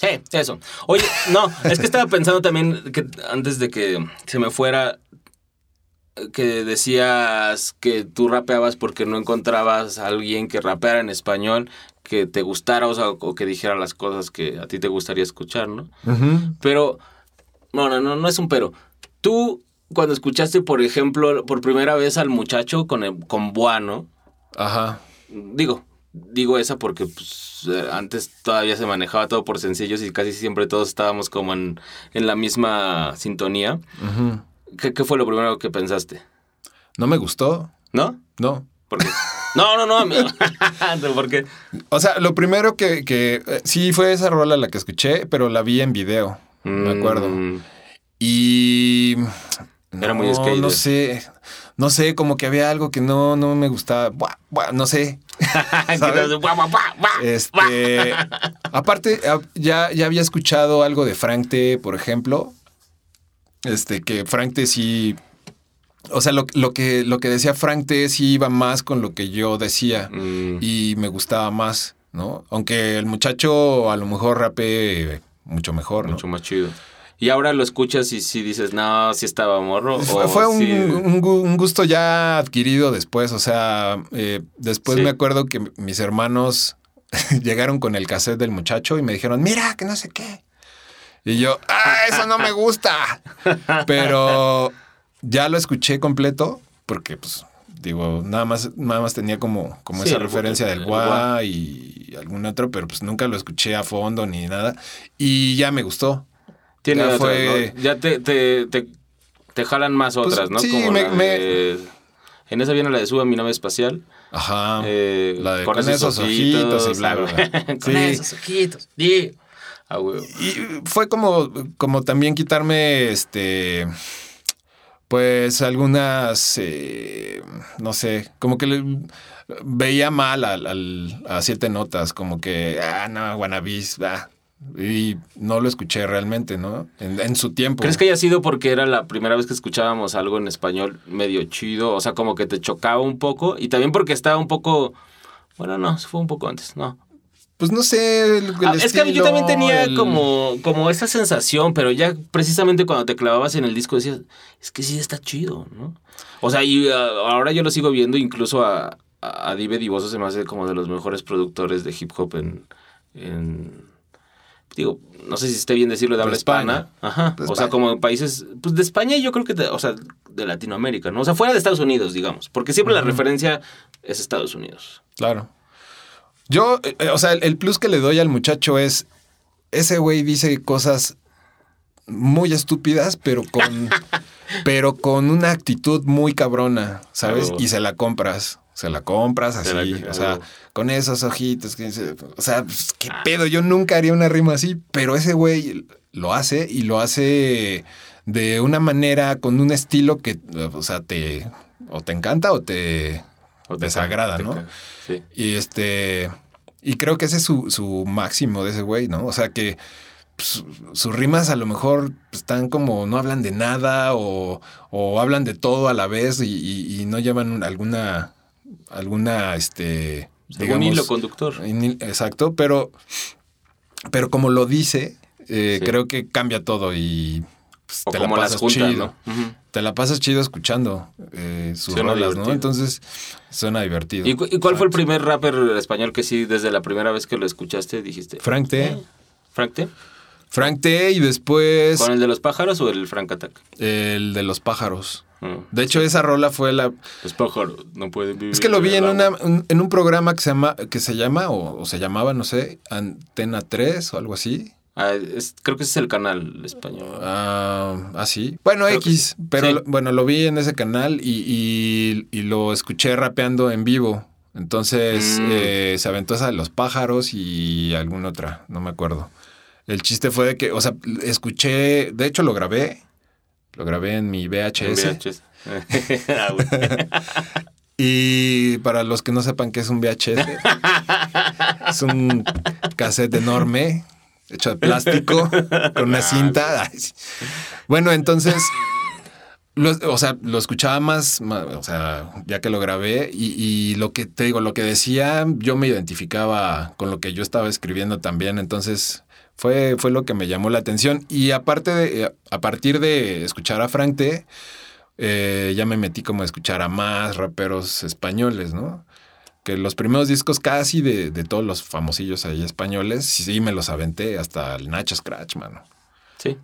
Sí, eso. Oye, no, es que estaba pensando también que antes de que se me fuera, que decías que tú rapeabas porque no encontrabas a alguien que rapeara en español, que te gustara o, sea, o que dijera las cosas que a ti te gustaría escuchar, ¿no? Pero, no, no, no, no es un pero. Tú, cuando escuchaste, por ejemplo, por primera vez al muchacho con, el, con Buano, Ajá. digo, digo esa porque pues, eh, antes todavía se manejaba todo por sencillos y casi siempre todos estábamos como en, en la misma sintonía. Ujú. ¿Qué, qué fue lo primero que pensaste? No me gustó, ¿No? no. ¿Por qué? No, no, no. amigo. ¿Por qué? O sea, lo primero que, que eh, sí fue esa rola la que escuché, pero la vi en video, me acuerdo. Mm, Y Era muy no, skater. No sé, no sé, como que había algo que no, no me gustaba. Buah, buah, no sé. no-. Este, aparte, ah, ya, ya había escuchado algo de Frank T, por ejemplo. Este, que Frank T sí. O sea, lo, lo que, lo que decía Frank T sí iba más con lo que yo decía. Mm, y me gustaba más, ¿no? Aunque el muchacho a lo mejor rape mucho mejor, ¿no? mucho más chido. Y ahora lo escuchas y sí dices, no, sí estaba morro. Fue, o fue un, sí- un gu- un gusto ya adquirido después, o sea, eh, después Sí. me acuerdo que mis hermanos llegaron con el cassette del muchacho y me dijeron, mira, que no sé qué. Y yo, ah, eso no me gusta. Pero ya lo escuché completo porque pues Digo, nada más, nada más tenía como, como Sí, esa el- referencia del el gua gua. y algún otro, pero pues nunca lo escuché a fondo ni nada. Y ya me gustó. Tiene Ya otras, fue- ¿no? Ya te, te, te, te jalan más Pues, otras, ¿no? sí, Como me- la me- En esa viene la de Suba mi nave espacial. Ajá. eh, la de con, esos, ojitos, y bla, bla, bla. con Sí. esos ojitos. Sí. Ah. Y fue como, como también quitarme, este, pues algunas, eh, no sé, como que le- veía mal al, al- a siete notas, como que, ah, no, Guanabis, ah, y no lo escuché realmente, ¿no? En, en su tiempo. ¿Crees que haya sido porque era la primera vez que escuchábamos algo en español medio chido? O sea, como que te chocaba un poco. Y también porque estaba un poco. Bueno, no, fue un poco antes, no. Pues no sé, el, el Ah, es que yo también tenía el- como, como esa sensación, pero ya precisamente cuando te clavabas en el disco decías, es que sí está chido, ¿no? O sea, y ah, ahora yo lo sigo viendo, incluso a, a, a Dive Divoso se me hace como de los mejores productores de hip hop en, en- digo, no sé si esté bien decirlo de De habla España. hispana. Ajá. De o sea, como países, pues de España y yo creo que, de, o sea, de Latinoamérica, ¿no? O sea, fuera de Estados Unidos, digamos, porque siempre la referencia es Estados Unidos. Claro. Yo, eh, eh, o sea, el, el plus que le doy al muchacho es, ese güey dice cosas muy estúpidas, pero con, pero con una actitud muy cabrona, ¿sabes? Claro. Y se la compras. Se la compras Se así, la- o sea. Con esos ojitos. que o sea, pues, qué pedo, yo nunca haría una rima así, pero ese güey lo hace y lo hace de una manera, con un estilo que, o sea, te, o te encanta o te, O te desagrada, te ¿no? Sí. Y este. Y creo que ese es su, su máximo de ese güey, ¿no? O sea que pues, sus rimas a lo mejor están como no hablan de nada o, o hablan de todo a la vez y, y- y no llevan un- alguna. alguna. este. Algún hilo conductor. Exacto, pero. Pero como lo dice, eh, Sí. creo que cambia todo y. pues, te como la las pasas juntas, chido. ¿no? Te la pasas chido escuchando eh, sus Suena rolas, ¿no? Entonces, suena divertido. ¿Y, cu- y cuál fue el Exacto. primer rapper español que sí, desde la primera vez que lo escuchaste, dijiste? Frank T. ¿Frank T? Frank T. y después ¿Con el de los pájaros o el Frank Attack? el de los pájaros. De hecho, esa rola fue la. Los pájaros no pueden vivir. Es que lo vi en, una, un- en un programa que se llama, que se llama o, o se llamaba, no sé, Antena 3 o algo así. Ah, es- creo que ese es el canal español. Ah, ah, sí. Bueno, Creo X. sí. Pero Sí. bueno, lo vi en ese canal y, y- y lo escuché rapeando en vivo. Entonces Mm. eh, se aventó esa de los pájaros y alguna otra, no me acuerdo. El chiste fue de que, o sea, escuché, de hecho lo grabé, lo grabé en mi En VHS. Ah. Y para los que no sepan qué es un VHS, es un cassette enorme, hecho de plástico, con una cinta. Ay, sí. Bueno, entonces, lo- o sea, lo escuchaba más, o sea, ya que lo grabé, y, y lo que te digo, lo que decía, yo me identificaba con lo que yo estaba escribiendo también, entonces fue, fue lo que me llamó la atención. Y aparte de, a partir de escuchar a Frank T., eh, ya me metí como a escuchar a más raperos españoles, ¿no? Que los primeros discos casi de, de todos los famosillos ahí españoles, sí me los aventé hasta el Nacho Scratch, mano. Sí.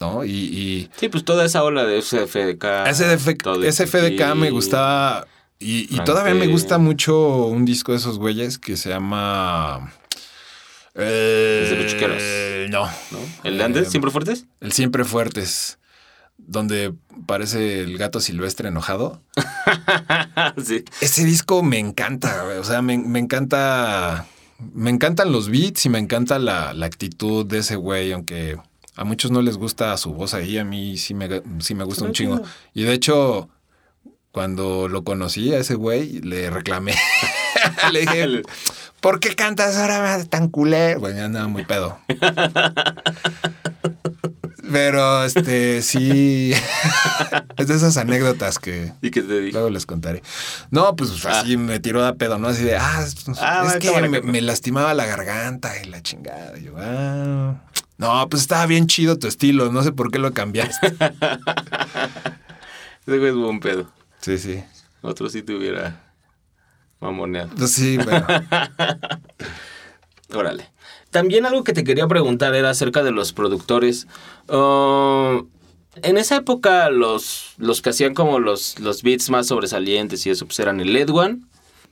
¿No? Y, y Sí, pues toda esa ola de SFDK. SDF todo SFDK me gustaba. Y, y todavía me gusta mucho un disco de esos güeyes que se llama. Eh, ¿Es de Luchiqueros? No. ¿no? ¿El de antes? Eh, ¿Siempre fuertes? El Siempre Fuertes. Donde parece el gato silvestre enojado. sí. Ese disco me encanta, güey. O sea, me, me encanta. Me encantan los beats y me encanta la, la actitud de ese güey, aunque a muchos no les gusta su voz ahí, a mí sí me, sí me gusta un chingo. Y de hecho, cuando lo conocí a ese güey, le reclamé. le dije, ¿por qué cantas ahora tan culero? Bueno, ya andaba muy pedo. Pero, este, sí. es de esas anécdotas que ¿Y qué te dije? luego les contaré. No, pues así me tiró a pedo, ¿no? Así de, ah, es, Ah, es que me, lastimaba la garganta y la chingada. Y yo, ah. No, pues estaba bien chido tu estilo, no sé por qué lo cambiaste. Ese güey es buen pedo. Sí, sí. Otro sí te hubiera mamoneado. Pues sí, bueno. Órale. También algo que te quería preguntar era acerca de los productores. Ah, En esa época los, los que hacían como los, los beats más sobresalientes y eso pues eran el Edwan,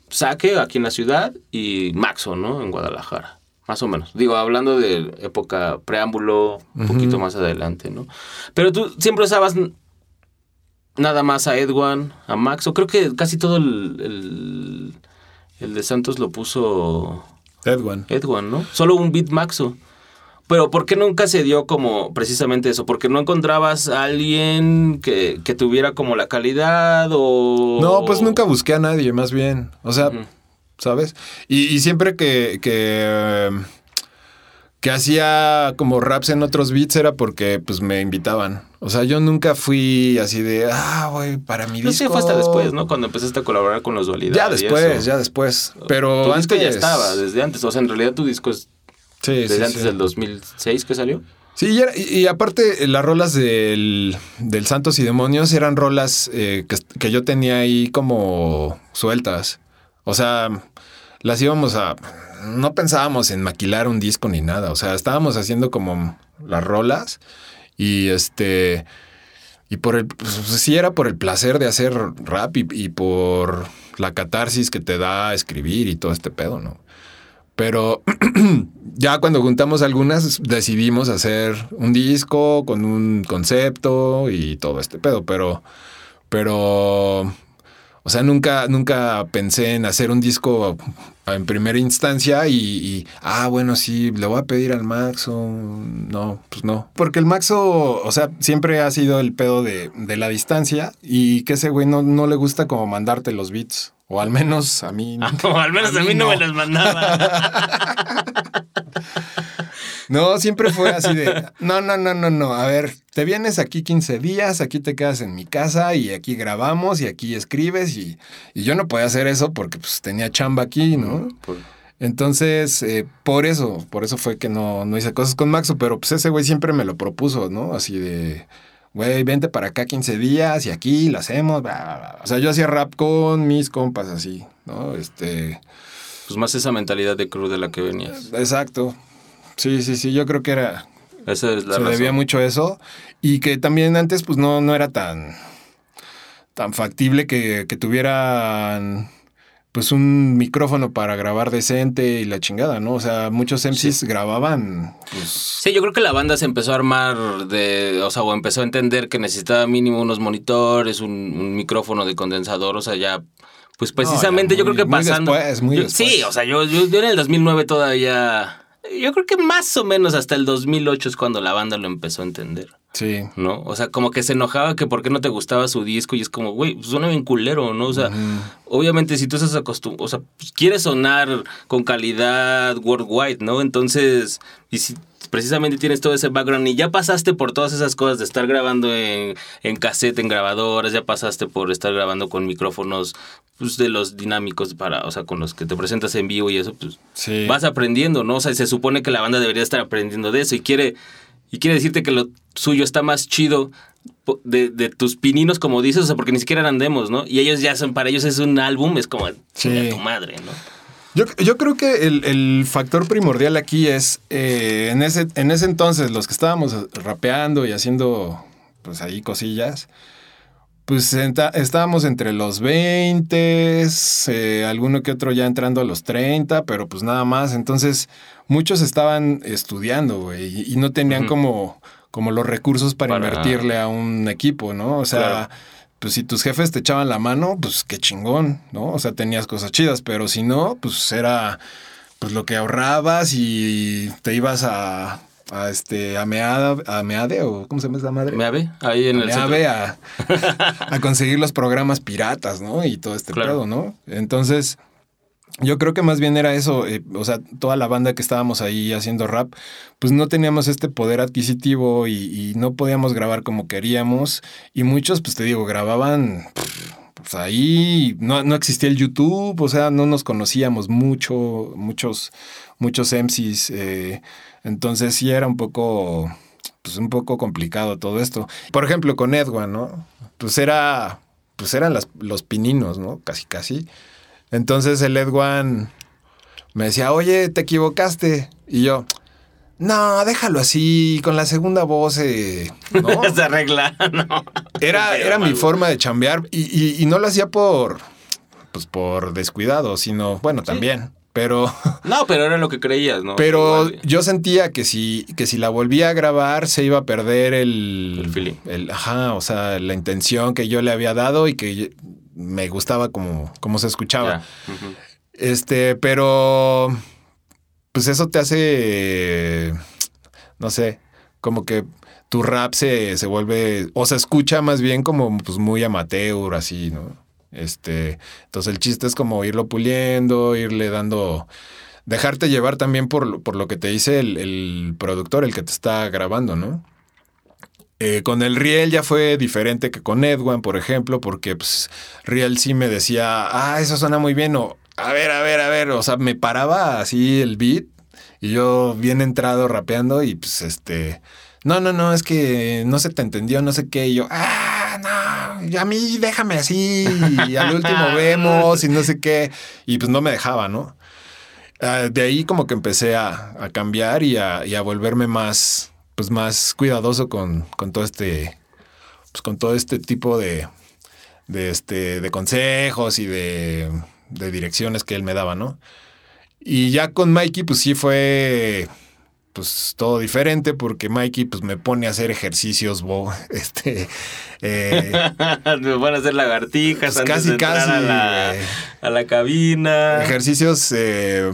Saque aquí en la ciudad y Maxo, ¿no? En Guadalajara. Más o menos. Digo, hablando de época preámbulo, un poquito más adelante, ¿no? Pero tú siempre usabas nada más a Edwan, a Maxo. Creo que casi todo el, el, el de Santos lo puso Edwan. Edwan, ¿no? Solo un beat Maxo. Pero ¿por qué nunca se dio como precisamente eso? ¿Porque no encontrabas a alguien que, que tuviera como la calidad o...? No, pues nunca busqué a nadie, más bien. O sea. ¿sabes? Y, y siempre que, que, que hacía como raps en otros beats era porque pues me invitaban. O sea, yo nunca fui así de, ah, güey, para mi No disco. sé, fue hasta después, ¿no? Cuando empezaste a colaborar con los Dualidad. Ya después, ya después. Pero tu antes disco ya estaba desde antes. O sea, en realidad tu disco es Sí, desde sí, antes sí. del 2006 que salió. Sí, y, era- y- y aparte eh, las rolas del, del Santos y Demonios eran rolas eh, que, que yo tenía ahí como sueltas. O sea, las íbamos a... No pensábamos en maquilar un disco ni nada. O sea, estábamos haciendo como las rolas y este... Y por el... Pues, sí era por el placer de hacer rap y, y por la catarsis que te da escribir y todo este pedo, ¿no? Pero ya cuando juntamos algunas decidimos hacer un disco con un concepto y todo este pedo, pero pero o sea, nunca nunca pensé en hacer un disco en primera instancia y, y, ah, bueno, sí, le voy a pedir al Maxo. No, pues no. Porque el Maxo, o sea, siempre ha sido el pedo de, de la distancia y que ese güey no, no le gusta como mandarte los beats. O al menos a mí. o al menos a mí, no me los mandaba. No, siempre fue así de, no, no, no, no, no, a ver, te vienes aquí 15 días, aquí te quedas en mi casa y aquí grabamos y aquí escribes y, y yo no podía hacer eso porque pues tenía chamba aquí, ¿no? Por- Entonces, eh, por eso, por eso fue que no, no hice cosas con Maxo, pero pues ese güey siempre me lo propuso, ¿no? Así de, güey, vente para acá 15 días y aquí lo hacemos, bla, bla, bla. O sea, yo hacía rap con mis compas así, ¿no? Este, Pues más esa mentalidad de crew de la que venías. exacto. Sí, sí, sí, yo creo que era, Esa es la se razón. debía mucho a eso y que también antes pues no, no era tan, tan factible que, que tuvieran pues un micrófono para grabar decente y la chingada, ¿no? O sea, muchos MCs grababan pues Sí, yo creo que la banda se empezó a armar de, o sea, o empezó a entender que necesitaba mínimo unos monitores, un, un micrófono de condensador, o sea, ya, pues precisamente ya yo creo que muy pasando... después, muy yo-. Sí, o sea, yo, yo, yo en el 2009 todavía... Yo creo que más o menos hasta el 2008 es cuando la banda lo empezó a entender. sí. ¿no? O sea, como que se enojaba que por qué no te gustaba su disco y es como, güey, pues suena bien culero, ¿no? O sea, obviamente si tú estás acostumbrado, o sea, pues, quieres sonar con calidad worldwide, ¿no? Entonces, y si precisamente tienes todo ese background y ya pasaste por todas esas cosas de estar grabando en, en cassette, en grabadoras, ya pasaste por estar grabando con micrófonos pues, de los dinámicos para, o sea, con los que te presentas en vivo y eso, pues Sí. vas aprendiendo, ¿no? O sea, se supone que la banda debería estar aprendiendo de eso y quiere, y quiere decirte que lo suyo está más chido de, de tus pininos, como dices, o sea, porque ni siquiera eran demos, ¿no? Y ellos ya son, para ellos es un álbum, es como, Sí. tu madre, ¿no? Yo, yo creo que el, el factor primordial aquí es, eh, en, ese, en ese entonces, los que estábamos rapeando y haciendo, pues ahí cosillas, pues enta- estábamos entre los 20, eh, alguno que otro ya entrando a los 30, pero pues nada más. Entonces, muchos estaban estudiando, güey, y, y no tenían como, como los recursos para, Para- invertirle a un equipo, ¿no? O sea, Claro. Pues si tus jefes te echaban la mano, pues qué chingón, ¿no? O sea, tenías cosas chidas, pero si no, pues era pues lo que ahorrabas y te ibas a, a este a Meade, a Meade o ¿cómo se llama esa madre? ¿Me ave? Ahí en el centro. Meade a, a conseguir los programas piratas, ¿no? Y todo este Claro. pedo, ¿no? Entonces, yo creo que más bien era eso, eh, o sea, toda la banda que estábamos ahí haciendo rap, pues no teníamos este poder adquisitivo y, no podíamos grabar como queríamos y muchos, pues te digo, grababan pues ahí, no, no existía el YouTube, o sea, no nos conocíamos mucho, muchos, muchos MCs, eh, entonces sí era un poco, pues un poco complicado todo esto. Por ejemplo, con Edwan, ¿no? Pues era, pues eran las- los pininos, ¿no? Casi, casi. Entonces el Edwan me decía, oye, te equivocaste. Y yo, no, déjalo así, con la segunda voz, eh, ¿no? Se arregla, no. Era, era mi forma de chambear y, y- y no lo hacía por, pues por descuidado, sino, bueno, también, pero, No, pero era lo que creías, ¿no? pero Igual, yo sentía que si, que si la volvía a grabar se iba a perder el, El feeling. el- ajá, o sea, la intención que yo le había dado y que me gustaba como, como se escuchaba. Este, pero pues eso te hace, no sé, como que tu rap se, se vuelve, o se escucha más bien como pues muy amateur, así, ¿no? Este, entonces el chiste es como irlo puliendo, irle dando, dejarte llevar también por, lo- por lo que te dice el, el productor, el que te está grabando, ¿no? Eh, con el Riel ya fue diferente que con Edwan, por ejemplo, porque pues, Riel sí me decía, ah, eso suena muy bien, o a ver, a ver, a ver, o sea, me paraba así el beat y yo bien entrado rapeando y pues este, no, no, no, es que no se te entendió, no sé qué, y yo, ah, no, a mí déjame así, y al último vemos y no sé qué, y pues no me dejaba, ¿no? Ah, de ahí como que empecé a, a cambiar y a, y a volverme más, pues más cuidadoso con, con todo este, pues con todo este tipo de, de, este, de consejos y de, de direcciones que él me daba, ¿no? Y ya con Mikey, pues sí fue pues todo diferente porque Mikey pues me pone a hacer ejercicios, bo, este, eh, Me van a hacer lagartijas Pues antes casi, de casi, a la, güey. a la cabina. ejercicios, eh,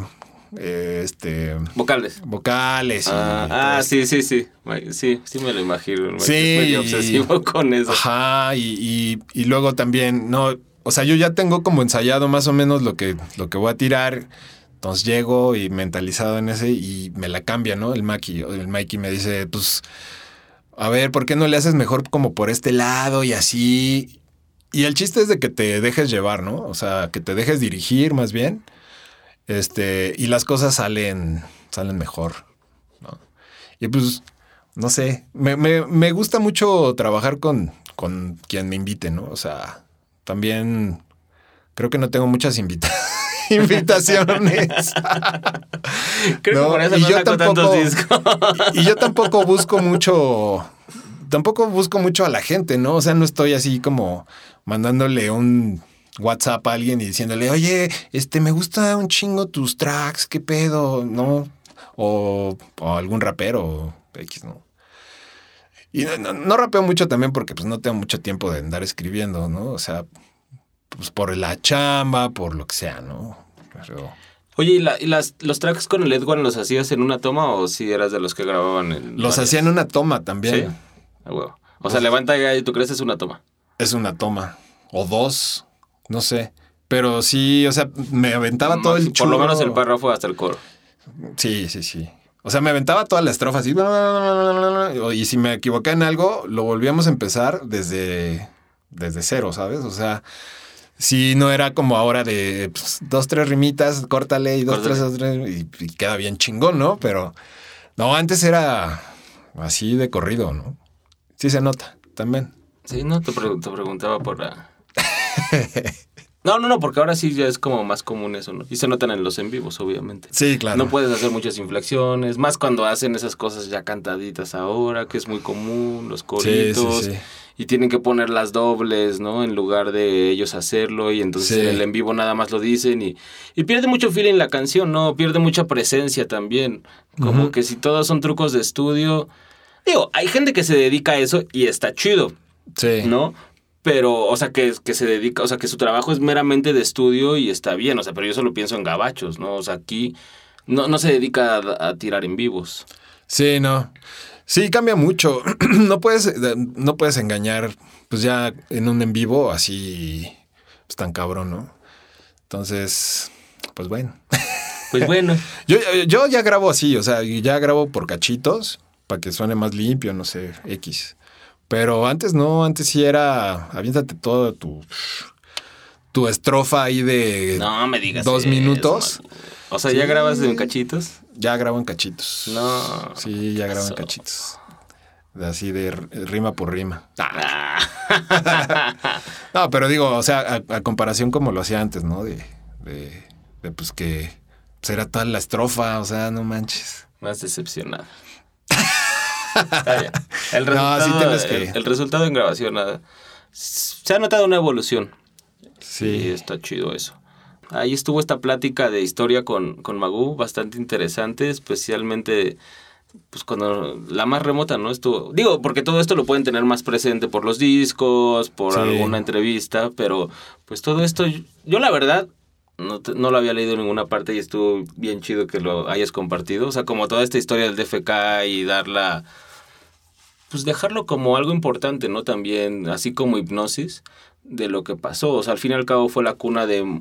eh, este, Vocales. vocales. Ah, ah, sí, sí, sí. Sí, sí me lo imagino. Sí, Es medio obsesivo con eso. Ajá, y, y- y luego también, no, o sea, yo ya tengo como ensayado más o menos lo que, lo que voy a tirar. Entonces llego y mentalizado en ese y me la cambia, ¿no? El Mikey, el Mikey me dice, pues, a ver, ¿por qué no le haces mejor como por este lado y así? Y el chiste es de que te dejes llevar, ¿no? O sea, que te dejes dirigir más bien. Este, y las cosas salen, salen mejor, ¿no? Y pues, no sé, me, me- me gusta mucho trabajar con, con quien me invite, ¿no? O sea, también creo que no tengo muchas invita- invitaciones. Creo No, que por eso y no yo saco tampoco- tantos discos. y yo tampoco busco mucho, tampoco busco mucho a la gente, ¿no? O sea, no estoy así como mandándole un WhatsApp a alguien y diciéndole, oye, este, me gusta un chingo tus tracks, ¿qué pedo? ¿No? O, o algún rapero X, ¿no? Y no, no- no rapeo mucho también porque pues no tengo mucho tiempo de andar escribiendo, ¿no? O sea, pues por la chamba, por lo que sea, ¿no? Pero... Oye, ¿y, la- y las, los tracks con el Edwan los hacías en una toma o si eras de los que grababan en Los varias? hacía en una toma también. Sí. A huevo. O sea, levanta y tú crees es una toma. Es una toma. O dos. No sé. Pero sí, o sea, me aventaba todo el Por lo menos el párrafo hasta el coro. Sí, sí, sí. O sea, me aventaba toda la estrofa así. Y si me equivoqué en algo, lo volvíamos a empezar desde, desde cero, ¿sabes? O sea, sí, no era como ahora de pues, dos, tres rimitas, córtale y dos, Córtale. tres, dos, tres, y, y queda bien chingón, ¿no? Pero no, antes era así de corrido, ¿no? Sí se nota también. Sí, no, te, te preguntaba por la... No, no, no, porque ahora sí ya es como más común eso, ¿no? Y se notan en los en vivos, obviamente. Sí, claro. No puedes hacer muchas inflexiones, más cuando hacen esas cosas ya cantaditas ahora, que es muy común, los coritos. sí. Y tienen que poner las dobles, ¿no? En lugar de ellos hacerlo. Y entonces Sí. en el en vivo nada más lo dicen. Y, y pierde mucho feeling la canción, ¿no? Pierde mucha presencia también. Como que si todos son trucos de estudio. Digo, hay gente que se dedica a eso y está chido. Sí. ¿no? Pero, o sea, que, que se dedica, o sea, que su trabajo es meramente de estudio y está bien, o sea, pero yo solo pienso en gabachos, ¿no? O sea, aquí no, no se dedica a, a tirar en vivos. Sí, no. Sí, cambia mucho. no, puedes, no puedes engañar, pues ya en un en vivo así, pues tan cabrón, ¿no? Entonces, pues bueno. Pues bueno, Yo, yo ya grabo así, o sea, ya grabo por cachitos para que suene más limpio, no sé, X. Pero antes no, antes sí era, aviéntate todo tu, tu estrofa ahí de no me digas. dos eso, minutos. O sea, ¿ya Sí. grabas en cachitos? Ya grabo en cachitos. No. Sí, ya grabo en cachitos. Así de rima por rima. Ah. No, pero digo, o sea, a, a comparación como lo hacía antes, ¿no? De, de, de, pues que pues era toda la estrofa, o sea, no manches. Más decepcionada. El No, resultado, sí tienes que- el, el resultado en grabación, nada. Se ha notado una evolución. Sí. Sí, está chido eso. Ahí estuvo esta plática de historia con, con Magú, bastante interesante, especialmente pues cuando la más remota, ¿no? Estuvo, digo, porque todo esto lo pueden tener más presente por los discos, por Sí. alguna entrevista, pero pues todo esto, yo la verdad no, te- no lo había leído en ninguna parte y estuvo bien chido que lo hayas compartido. O sea, como toda esta historia del DFK y darla, pues dejarlo como algo importante, ¿no? También, así como hipnosis de lo que pasó. O sea, al fin y al cabo fue la cuna de,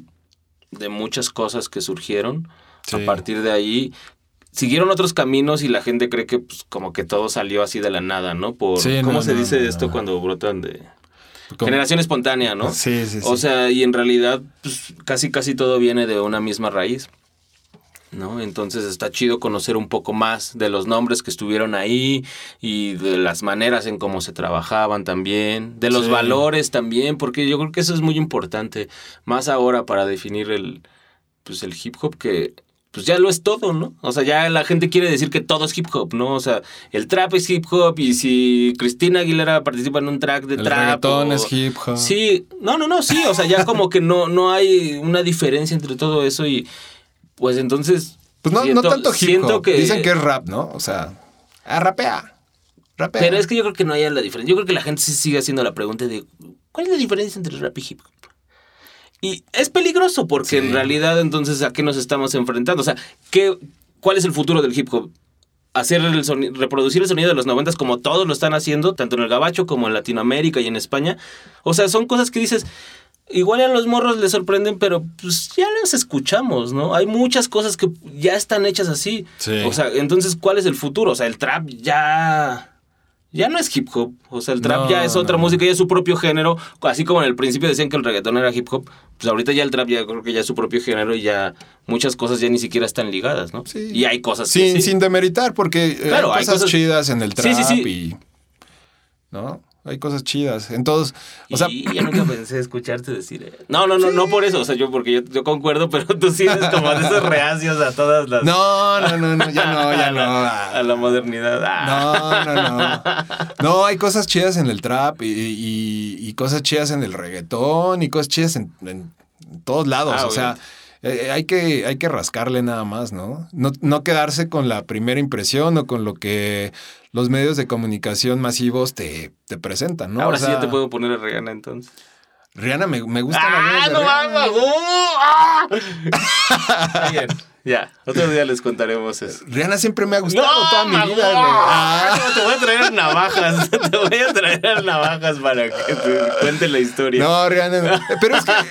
de muchas cosas que surgieron. Sí. A partir de ahí siguieron otros caminos y la gente cree que pues, como que todo salió así de la nada, ¿no? Por, Sí, ¿Cómo no, se no, dice esto cuando brotan de... Generación espontánea, ¿no? Sí, sí, sí. O sea, y en realidad pues, casi casi todo viene de una misma raíz. ¿No? Entonces está chido conocer un poco más de los nombres que estuvieron ahí y de las maneras en cómo se trabajaban también, de los Sí. valores también, porque yo creo que eso es muy importante, más ahora para definir el, pues el hip hop que pues ya lo es todo, ¿no? O sea, ya la gente quiere decir que todo es hip hop, ¿no? O sea, el trap es hip hop y si Cristina Aguilera participa en un track de el trap reggaetón o- es hip hop. Sí, no, no, no, sí, o sea, ya como que no, no hay una diferencia entre todo eso y pues entonces... Pues no, siento- no tanto hip hop. Dicen que es rap, ¿no? O sea, ah, rapea. Rapea. Pero es que yo creo que no haya la diferencia. Yo creo que la gente sí sigue haciendo la pregunta de ¿cuál es la diferencia entre rap y hip hop? Y es peligroso porque Sí. en realidad entonces a qué nos estamos enfrentando. O sea, ¿qué, ¿cuál es el futuro del hip hop? Hacer el soni- reproducir el sonido de los noventas como todos lo están haciendo, tanto en el gabacho como en Latinoamérica y en España. O sea, son cosas que dices, igual a los morros les sorprenden, pero pues ya las escuchamos, ¿no? Hay muchas cosas que ya están hechas así. Sí. O sea, entonces, ¿cuál es el futuro? O sea, el trap ya... Ya no es hip hop, o sea, el trap No, ya es otra no. música, ya es su propio género, así como en el principio decían que el reggaetón era hip hop, pues ahorita ya el trap ya creo que ya es su propio género y ya muchas cosas ya ni siquiera están ligadas, ¿no? Sí. Y hay cosas que sin, sí. sin demeritar, porque eh, Claro, hay hay cosas, cosas- chidas en el trap Sí, sí, sí. y. ¿No? Hay cosas chidas. Entonces, o sea, y ya nunca pensé escucharte decir. eh, No, no, no, no por eso. O sea, yo porque yo, yo concuerdo, pero tú sí eres como de esos reacios a todas las. no, no, no, no, ya no, ya a no. la, a la modernidad. Ah. No, no, no. No, hay cosas chidas en el trap y, y- y cosas chidas en el reggaetón y cosas chidas en, en todos lados. Ah, o sea, eh, hay, que, hay que rascarle nada más, ¿no? ¿no? No quedarse con la primera impresión o con lo que los medios de comunicación masivos te, te presentan, ¿no? Ahora O sí ya te puedo poner a Rihanna entonces. Rihanna me, me gusta ¡Ah, no mames! ¡Ah! Está bien, ya. Otro día les contaremos eso. Rihanna siempre me ha gustado toda mi vida, güey. Ah, no, te voy a traer navajas. Te voy a traer navajas para que te cuente la historia. No, Rihanna. no. Pero es que, es,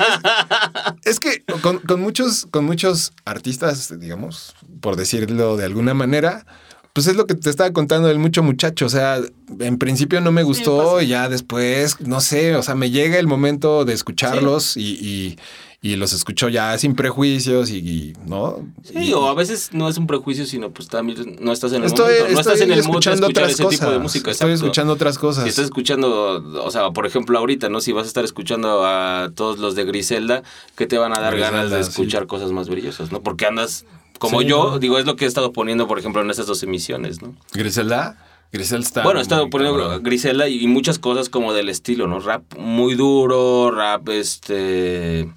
es que con, con muchos, con muchos artistas, digamos, por decirlo de alguna manera, pues es lo que te estaba contando del mucho muchacho. O sea, en principio no me gustó y ya después, no sé, o sea, me llega el momento de escucharlos y, y- y los escucho ya sin prejuicios y, y, ¿no? Sí, Y- o a veces no es un prejuicio, sino pues también no estás en el Estoy, momento. No estoy estás en el mood de escuchando escuchar otras ese cosas. tipo de música. Estoy exacto. escuchando otras cosas. Si estás escuchando, o sea, por ejemplo, ahorita, ¿no? Si vas a estar escuchando a todos los de Griselda, que te van a dar Griselda, ganas de sí. escuchar cosas más brillosas, ¿no? Porque andas, como Sí, yo, ¿no? digo, es lo que he estado poniendo, por ejemplo, en esas dos emisiones, ¿no? Griselda. Griselda está. bueno, he estado poniendo cabrón. Griselda y, y muchas cosas como del estilo, ¿no? Rap muy duro, rap este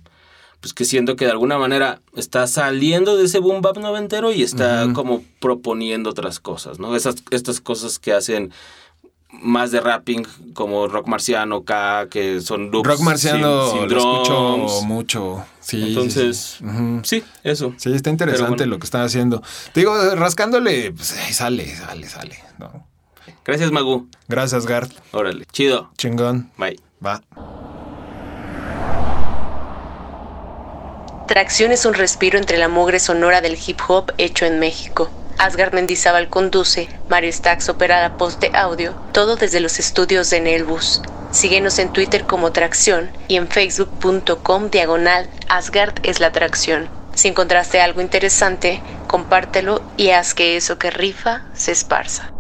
pues que siento que de alguna manera está saliendo de ese boom bap noventero y está como proponiendo otras cosas, ¿no? Esas, estas cosas que hacen más de rapping como Rock Marciano, K, que son loops Rock Marciano sin, sin lo escucho mucho. Sí, sí, Entonces, sí. Ujú. sí, eso. Sí, está interesante bueno. lo que están haciendo. Te digo, rascándole, pues sale, sale, sale. ¿no? Gracias, Magu. Gracias, Gart. Órale. Chido. Chingón. Bye. Va. Tracción es un respiro entre la mugre sonora del hip hop hecho en México. Asgard Mendizábal conduce, Mario Stax opera la post de audio, todo desde los estudios de Nelbus. Síguenos en Twitter como Tracción y en facebook.com diagonal Asgard es la tracción. Si encontraste algo interesante, compártelo y haz que eso que rifa se esparza.